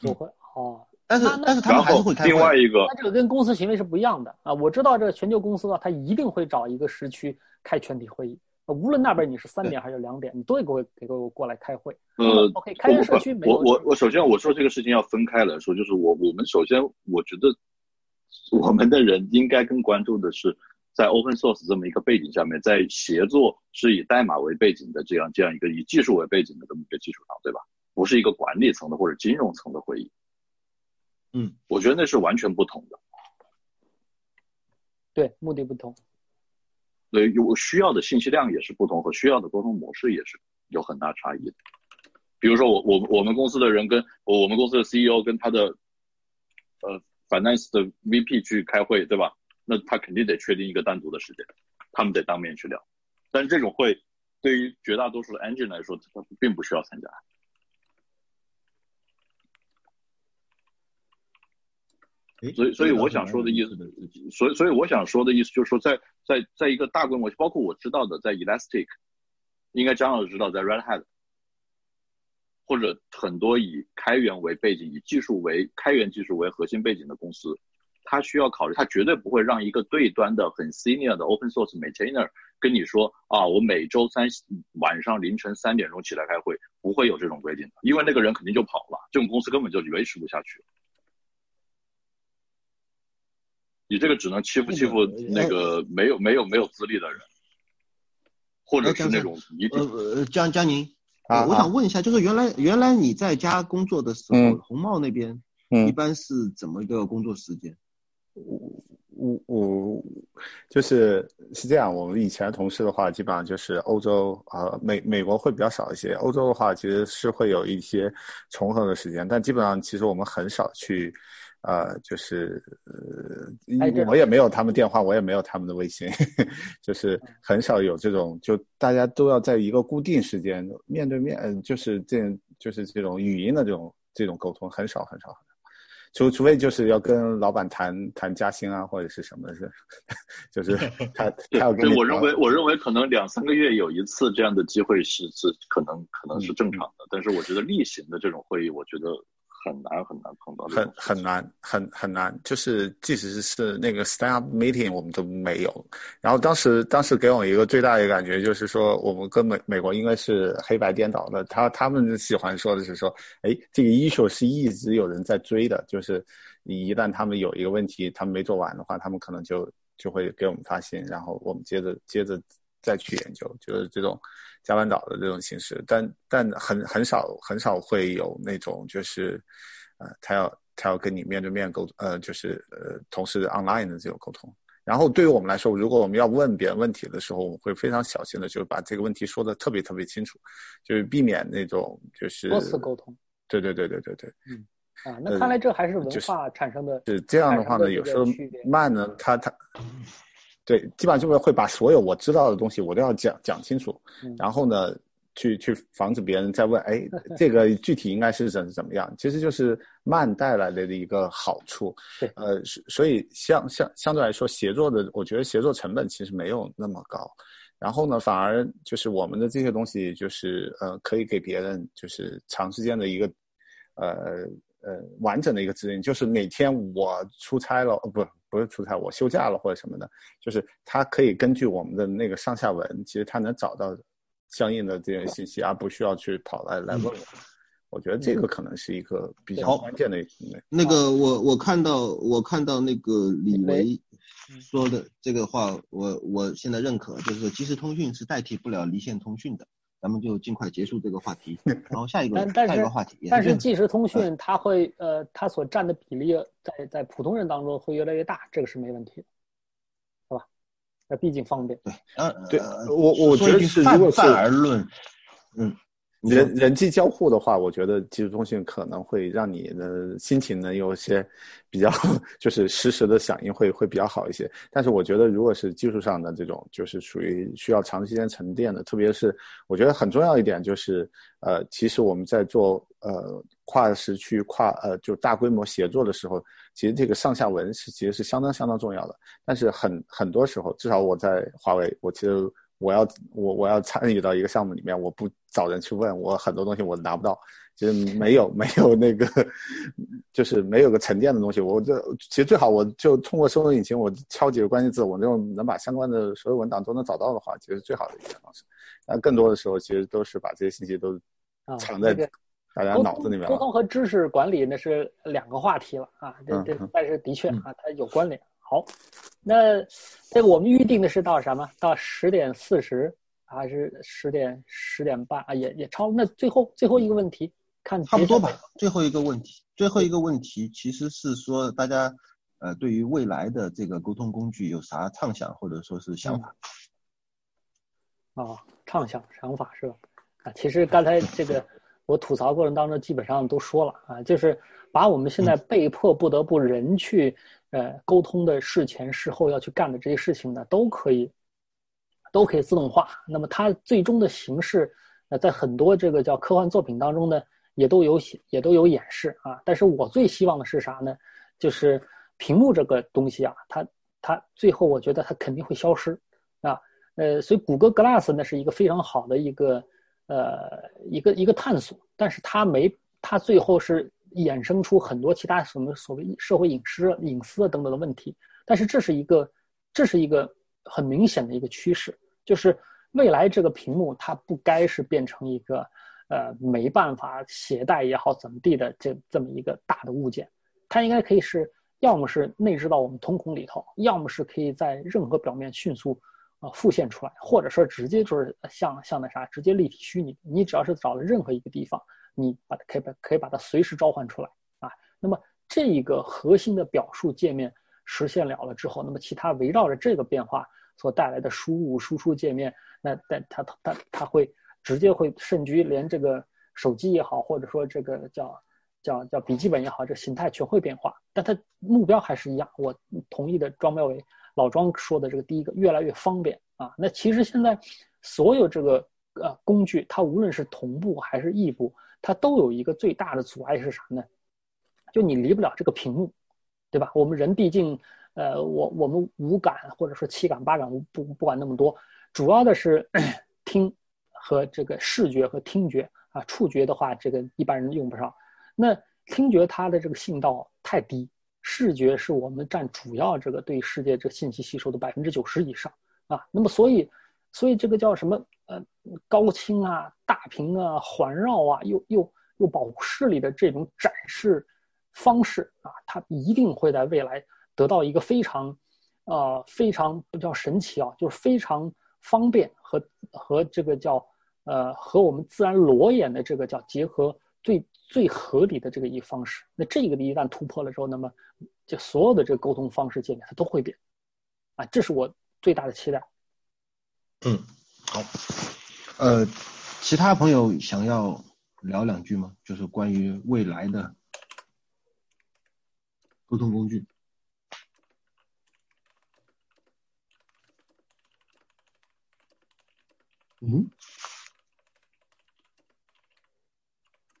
不会哦。但是但是他们还是会开会。另外一个，那这个跟公司行为是不一样的啊。我知道这个全球公司啊，他一定会找一个时区开全体会议，无论那边你是三点还是两点，你都得给我给我过来开会。呃，OK，开个社区没有。我我我首先我说这个事情要分开来说，就是我我们首先我觉得。我们的人应该更关注的是，在 open source 这么一个背景下面，在协作是以代码为背景的这样这样一个以技术为背景的这么一个基础上，对吧？不是一个管理层的或者金融层的会议。嗯，我觉得那是完全不同的。对，目的不同。对，有需要的信息量也是不同，和需要的沟通模式也是有很大差异的。比如说，我我我们公司的人跟我们公司的 CEO 跟他的呃。Finance 的 VP 去开会，对吧？那他肯定得确定一个单独的时间，他们得当面去聊。但是这种会对于绝大多数的 Engine 来说，他并不需要参加。所以，所以我想说的意思，所以，所以我想说的意思就是说，在在在一个大规模，包括我知道的，在 Elastic，应该张老师知道，在 Red Hat。或者很多以开源为背景、以技术为开源技术为核心背景的公司，它需要考虑，它绝对不会让一个对端的很 senior 的 open source maintainer 跟你说啊，我每周三晚上凌晨三点钟起来开会，不会有这种规定的，因为那个人肯定就跑了，这种公司根本就维持不下去。你这个只能欺负欺负那个没有没有没有资历的人，或者是那种一定呃江江宁。啊，我想问一下，就是原来原来你在家工作的时候，红帽那边一般是怎么一个工作时间？我我我就是是这样，我们以前同事的话，基本上就是欧洲啊美美国会比较少一些，欧洲的话其实是会有一些重合的时间，但基本上其实我们很少去。呃，就是呃，我也没有他们电话，我也没有他们的微信，*laughs* 就是很少有这种，就大家都要在一个固定时间面对面，嗯，就是这，就是这种语音的这种这种沟通很少很少很少，除除非就是要跟老板谈谈加薪啊或者是什么是，*laughs* 就是他 *laughs* 他要跟。我认为我认为可能两三个月有一次这样的机会是是可能可能是正常的，但是我觉得例行的这种会议，我觉得。很难很难碰到，很很难很很难，就是即使是那个 stand up meeting 我们都没有。然后当时当时给我一个最大的感觉就是说，我们跟美美国应该是黑白颠倒的。他他们喜欢说的是说，哎，这个 issue 是一直有人在追的，就是你一旦他们有一个问题，他们没做完的话，他们可能就就会给我们发信，然后我们接着接着再去研究，就是这种加班岛的这种形式。但但很很少很少会有那种就是，呃，他要他要跟你面对面沟呃，就是呃，同时 online 的这种沟通。然后对于我们来说，如果我们要问别人问题的时候，我们会非常小心的，就是把这个问题说的特别特别清楚，就是避免那种就是多次沟通。对对对对对对。嗯。啊，那看来这还是文化产生的。是这样的话呢，有时候慢呢，他他，对，基本上就会会把所有我知道的东西我都要讲讲清楚，然后呢，去去防止别人再问，哎，这个具体应该是怎怎么样？其实就是慢带来的一个好处。*laughs* 对，呃，所以相相相对来说，协作的，我觉得协作成本其实没有那么高，然后呢，反而就是我们的这些东西，就是呃，可以给别人就是长时间的一个，呃。呃，完整的一个指令就是哪天我出差了，呃，不，不是出差，我休假了或者什么的，就是它可以根据我们的那个上下文，其实它能找到相应的这些信息，而不需要去跑来来问我。我觉得这个可能是一个比较关键的。那个，我我看到我看到那个李维说的这个话，我我现在认可，就是说即时通讯是代替不了离线通讯的。咱们就尽快结束这个话题，*laughs* 然后下一个下一个话题。但是即时通讯它会呃，它所占的比例在在普通人当中会越来越大，这个是没问题的，是吧？那毕竟方便。对，嗯，对我我觉得是，如果泛而论，嗯。人人际交互的话，我觉得技术通讯可能会让你的心情呢有些比较，就是实时的响应会会比较好一些。但是我觉得，如果是技术上的这种，就是属于需要长时间沉淀的，特别是我觉得很重要一点就是，呃，其实我们在做呃跨时区、跨呃就大规模协作的时候，其实这个上下文是其实是相当相当重要的。但是很很多时候，至少我在华为，我其实。我要我我要参与到一个项目里面，我不找人去问，我很多东西我拿不到，其实没有没有那个，*laughs* 就是没有个沉淀的东西。我这其实最好我就通过搜索引擎，我敲几个关键字，我就能把相关的所有文档都能找到的话，其实最好的一个方式。但更多的时候，其实都是把这些信息都藏在大家脑子里面。沟通和知识管理那是两个话题了啊，这这但是的确啊，它有关联。好，那这个我们预定的是到什么？到十点四十还是十点十点半啊？也也超。那最后最后一个问题，看差不多吧。最后一个问题，最后一个问题其实是说大家呃对于未来的这个沟通工具有啥畅想或者说是想法？啊，畅想想法是吧？啊，其实刚才这个我吐槽过程当中基本上都说了啊，就是把我们现在被迫不得不人去。呃，沟通的事前事后要去干的这些事情呢，都可以，都可以自动化。那么它最终的形式，呃，在很多这个叫科幻作品当中呢，也都有也都有演示啊。但是我最希望的是啥呢？就是屏幕这个东西啊，它它最后我觉得它肯定会消失啊。呃，所以谷歌 Glass 呢是一个非常好的一个呃一个一个探索，但是它没它最后是。衍生出很多其他什么所谓社会隐私、隐私等等的问题，但是这是一个，这是一个很明显的一个趋势，就是未来这个屏幕它不该是变成一个，呃，没办法携带也好怎么地的这这么一个大的物件，它应该可以是要么是内置到我们瞳孔里头，要么是可以在任何表面迅速啊复现出来，或者说直接就是像像那啥直接立体虚拟，你只要是找了任何一个地方。你把它可以把可以把它随时召唤出来啊。那么这一个核心的表述界面实现了了之后，那么其他围绕着这个变化所带来的输入输出界面，那但它它它会直接会甚至于连这个手机也好，或者说这个叫叫叫笔记本也好，这形态全会变化。但它目标还是一样。我同意的，庄标伟老庄说的这个第一个越来越方便啊。那其实现在所有这个呃工具，它无论是同步还是异步。它都有一个最大的阻碍是啥呢？就你离不了这个屏幕，对吧？我们人毕竟，呃，我我们五感或者说七感八感不不管那么多，主要的是 *clears throat* 听和这个视觉和听觉啊，触觉的话，这个一般人用不上。那听觉它的这个信道太低，视觉是我们占主要这个对世界这信息吸收的百分之九十以上啊。那么所以，所以这个叫什么？呃，高清啊，大屏啊，环绕啊，又又又保护视力的这种展示，方式啊，它一定会在未来得到一个非常，呃，非常不叫神奇啊，就是非常方便和和这个叫呃和我们自然裸眼的这个叫结合最最合理的这个一个方式。那这个一旦突破了之后，那么就所有的这个沟通方式界面它都会变，啊，这是我最大的期待。嗯，好，呃，其他朋友想要聊两句吗？就是关于未来的沟通工具。嗯，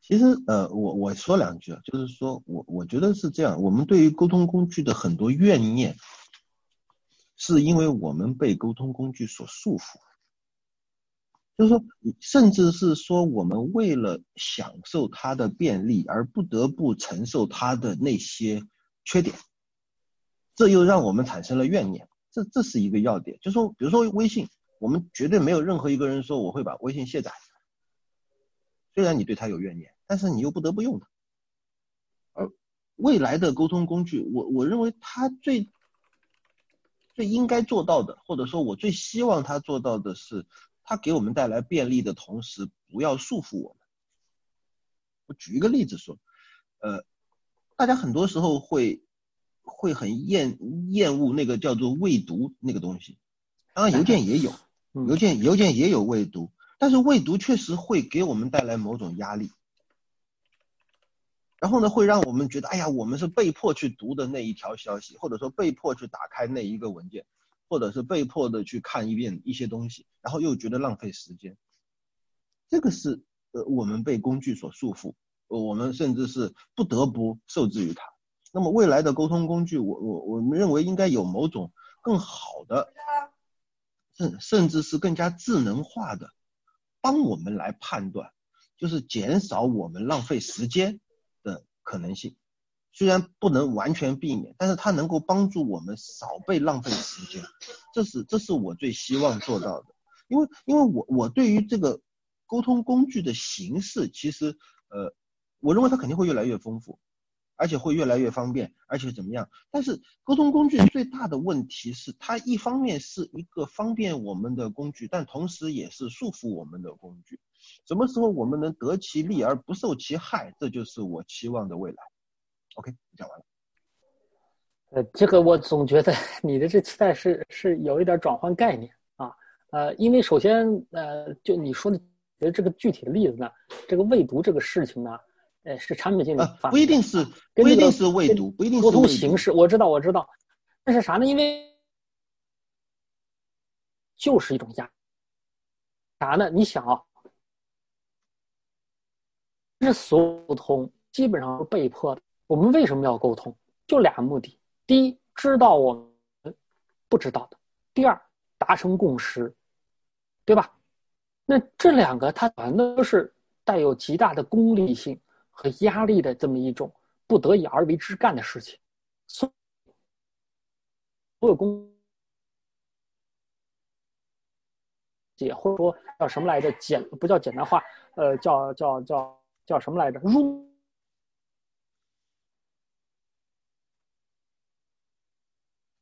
其实呃，我我说两句啊，就是说我我觉得是这样，我们对于沟通工具的很多怨念。是因为我们被沟通工具所束缚，就是说，甚至是说，我们为了享受它的便利而不得不承受它的那些缺点，这又让我们产生了怨念。这这是一个要点，就是说，比如说微信，我们绝对没有任何一个人说我会把微信卸载，虽然你对它有怨念，但是你又不得不用它。而未来的沟通工具，我我认为它最。最应该做到的，或者说我最希望他做到的是，他给我们带来便利的同时，不要束缚我们。我举一个例子说，呃，大家很多时候会会很厌厌恶那个叫做未读那个东西，当然邮件也有，*laughs* 邮件邮件也有未读，但是未读确实会给我们带来某种压力。然后呢，会让我们觉得，哎呀，我们是被迫去读的那一条消息，或者说被迫去打开那一个文件，或者是被迫的去看一遍一些东西，然后又觉得浪费时间。这个是呃，我们被工具所束缚，我们甚至是不得不受制于它。那么未来的沟通工具，我我我们认为应该有某种更好的，甚甚至是更加智能化的，帮我们来判断，就是减少我们浪费时间。可能性虽然不能完全避免，但是它能够帮助我们少被浪费时间，这是这是我最希望做到的。因为因为我我对于这个沟通工具的形式，其实呃，我认为它肯定会越来越丰富，而且会越来越方便，而且怎么样？但是沟通工具最大的问题是，它一方面是一个方便我们的工具，但同时也是束缚我们的工具。什么时候我们能得其利而不受其害？这就是我期望的未来。OK，讲完了。呃，这个我总觉得 *laughs* 你的这期待是是有一点转换概念啊。呃，因为首先呃，就你说的这个具体的例子呢，这个未读这个事情呢，呃，是产品经理不一定是不一定是未读，不一定是沟通形式。我知道我知道，但是啥呢？因为就是一种压啥呢？你想啊。这所有沟通基本上是被迫的。我们为什么要沟通？就俩目的：第一，知道我们不知道的；第二，达成共识，对吧？那这两个它全都是带有极大的功利性和压力的这么一种不得已而为之干的事情。所有工解或者说叫什么来着？简不叫简单化，呃，叫叫叫。叫什么来着？入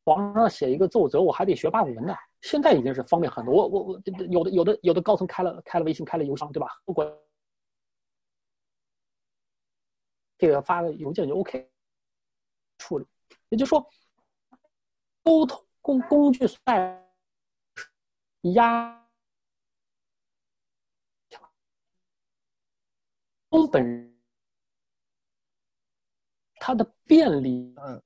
皇上写一个奏折，我还得学八股文呢。现在已经是方便很多。我我我有的有的有的高层开了开了微信，开了邮箱，对吧？不管这个发个邮件就 OK 处理。也就是说，沟通工工具在压。根本，它的便利，嗯，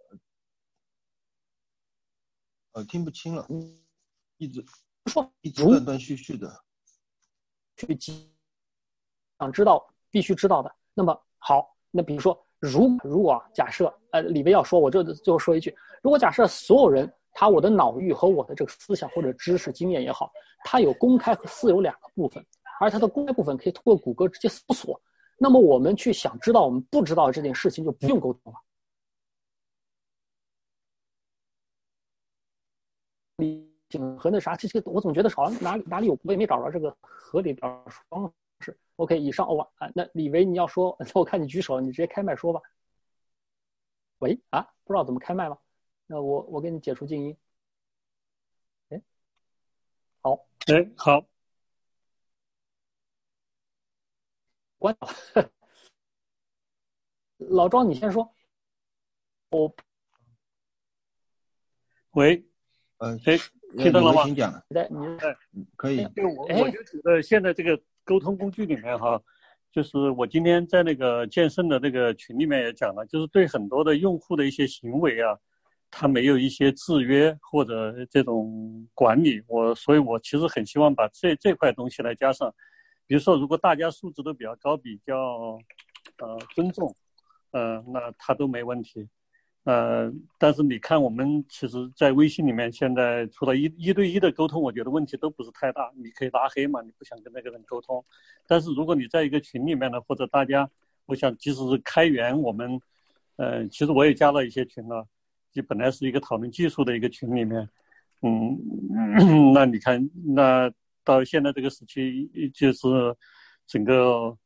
呃，听不清了，一直说一直断断续续的，去想知道必须知道的。那么好，那比如说，如如果假设，呃，李威要说，我这最后说一句，如果假设所有人他我的脑域和我的这个思想或者知识经验也好，它有公开和私有两个部分，而它的公开部分可以通过谷歌直接搜索。那么我们去想知道我们不知道这件事情，就不用沟通了。你和那啥，这些我总觉得好像哪里哪里有，我也没找着这个合理表述方式。OK，以上 over 啊，那李维你要说，*laughs* 我看你举手，你直接开麦说吧。喂啊，不知道怎么开麦吗，那我我给你解除静音。哎，好，哎，好，关了。*laughs* 老庄，你先说。我，喂，呃，哎，听到了吗？请讲。对，你哎，可以。就我我就觉得现在这个沟通工具里面哈，就是我今天在那个健身的那个群里面也讲了，就是对很多的用户的一些行为啊，他没有一些制约或者这种管理，我所以，我其实很希望把这这块东西来加上。比如说，如果大家素质都比较高，比较呃尊重，呃，那他都没问题。呃，但是你看，我们其实，在微信里面，现在除了一一对一的沟通，我觉得问题都不是太大。你可以拉黑嘛，你不想跟那个人沟通。但是如果你在一个群里面呢，或者大家，我想即使是开源，我们，呃，其实我也加了一些群了，就本来是一个讨论技术的一个群里面，嗯，*coughs* 那你看，那到现在这个时期，就是整个。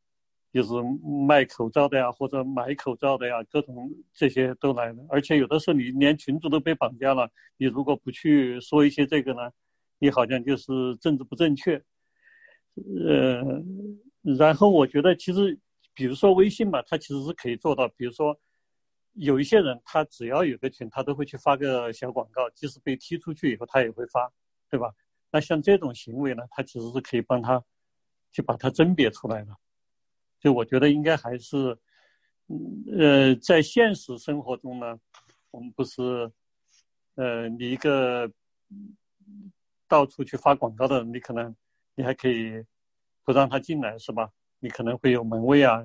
就是卖口罩的呀，或者买口罩的呀，各种这些都来了。而且有的时候你连群主都被绑架了，你如果不去说一些这个呢，你好像就是政治不正确。呃，然后我觉得其实，比如说微信吧，它其实是可以做到。比如说，有一些人他只要有个群，他都会去发个小广告，即使被踢出去以后，他也会发，对吧？那像这种行为呢，他其实是可以帮他去把它甄别出来的。就我觉得应该还是，嗯呃，在现实生活中呢，我们不是，呃，你一个到处去发广告的，你可能你还可以不让他进来，是吧？你可能会有门卫啊，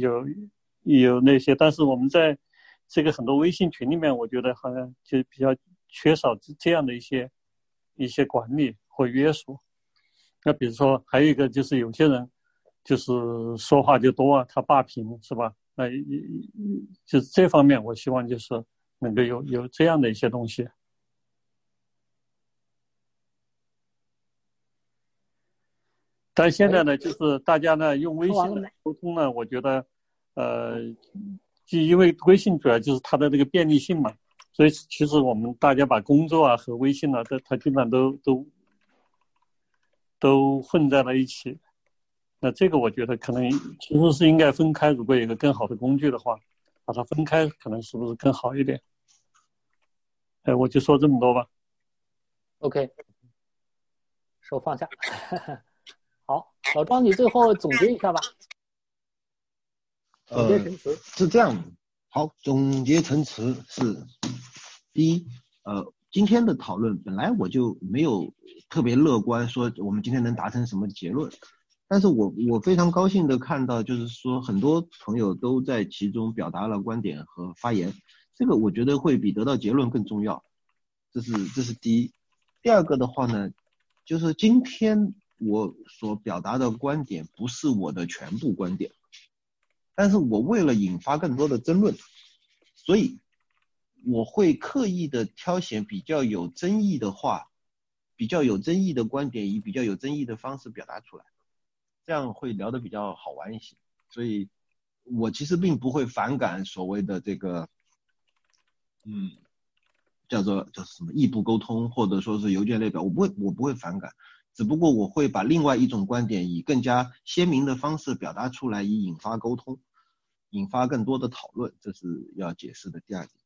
有有那些，但是我们在这个很多微信群里面，我觉得好像就比较缺少这样的一些一些管理或约束。那比如说还有一个就是有些人。就是说话就多啊，他霸屏是吧？那就是这方面，我希望就是能够有有这样的一些东西。但现在呢，就是大家呢用微信沟通呢，我觉得，呃，就因为微信主要就是它的这个便利性嘛，所以其实我们大家把工作啊和微信啊，都它基本上都都都混在了一起。那这个我觉得可能其实是应该分开。如果有一个更好的工具的话，把它分开，可能是不是更好一点？哎，我就说这么多吧。OK，手放下。*laughs* 好，老庄，你最后总结一下吧。总结陈词是这样。好，总结陈词是：第一，呃，今天的讨论本来我就没有特别乐观，说我们今天能达成什么结论。但是我我非常高兴的看到，就是说很多朋友都在其中表达了观点和发言，这个我觉得会比得到结论更重要，这是这是第一。第二个的话呢，就是今天我所表达的观点不是我的全部观点，但是我为了引发更多的争论，所以我会刻意的挑选比较有争议的话，比较有争议的观点，以比较有争议的方式表达出来。这样会聊得比较好玩一些，所以我其实并不会反感所谓的这个，嗯，叫做叫什么异步沟通，或者说是邮件列表，我不会我不会反感，只不过我会把另外一种观点以更加鲜明的方式表达出来，以引发沟通，引发更多的讨论，这是要解释的第二点。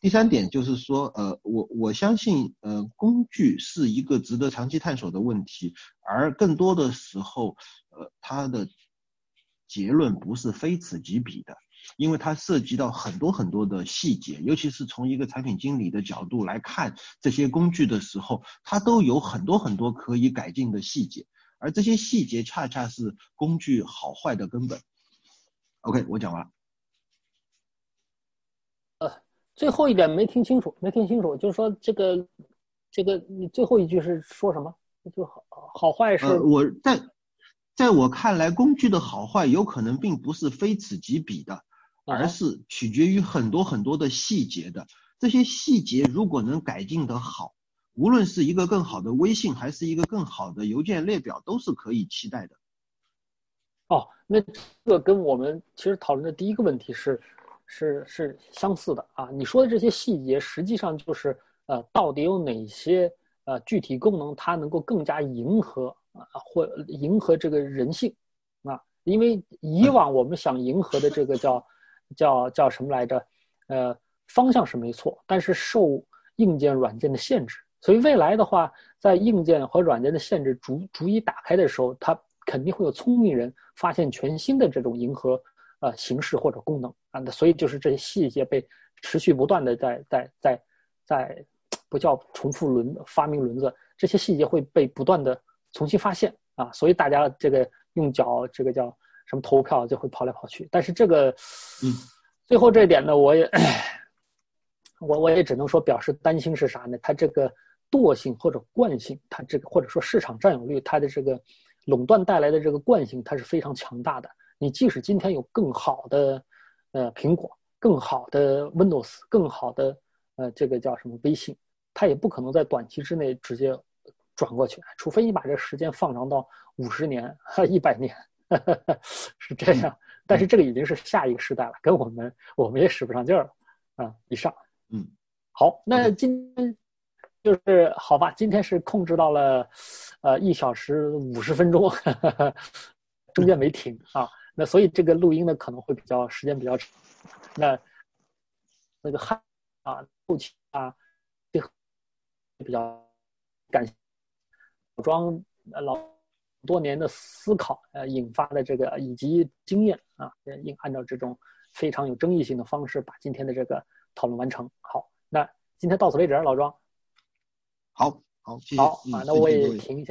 第三点就是说，呃，我我相信，呃，工具是一个值得长期探索的问题，而更多的时候，呃，它的结论不是非此即彼的，因为它涉及到很多很多的细节，尤其是从一个产品经理的角度来看这些工具的时候，它都有很多很多可以改进的细节，而这些细节恰恰是工具好坏的根本。OK，我讲完了。最后一点没听清楚，没听清楚，就是说这个，这个你最后一句是说什么？就好好坏是？我在在我看来，工具的好坏有可能并不是非此即彼的，而是取决于很多很多的细节的。这些细节如果能改进的好，无论是一个更好的微信，还是一个更好的邮件列表，都是可以期待的。哦，那这个跟我们其实讨论的第一个问题是。是是相似的啊。你说的这些细节，实际上就是呃，到底有哪些呃具体功能，它能够更加迎合啊，或迎合这个人性啊？因为以往我们想迎合的这个叫叫叫什么来着？呃，方向是没错，但是受硬件软件的限制。所以未来的话，在硬件和软件的限制逐逐一打开的时候，它肯定会有聪明人发现全新的这种迎合呃形式或者功能啊。那所以就是这些细节被持续不断的在在在在不叫重复轮发明轮子，这些细节会被不断的重新发现啊。所以大家这个用脚这个叫什么投票就会跑来跑去。但是这个嗯，*sniffs* 最后这一点呢，我也 *sniffs* 我我也只能说表示担心是啥呢？它这个。惰性或者惯性，它这个或者说市场占有率，它的这个垄断带来的这个惯性，它是非常强大的。你即使今天有更好的呃苹果、更好的 Windows、更好的呃这个叫什么微信，它也不可能在短期之内直接转过去，除非你把这时间放长到五十年、一百年，*laughs* 是这样。但是这个已经是下一个时代了，跟我们我们也使不上劲儿了啊。以上，嗯，好，那今天。就是好吧，今天是控制到了，呃，一小时五十分钟，*laughs* 中间没停啊。那所以这个录音呢可能会比较时间比较长。那那个汉啊，后期啊，比较感谢老庄老多年的思考呃引发的这个以及经验啊，应按照这种非常有争议性的方式把今天的这个讨论完成。好，那今天到此为止，老庄。好好，好啊，那我也停一下。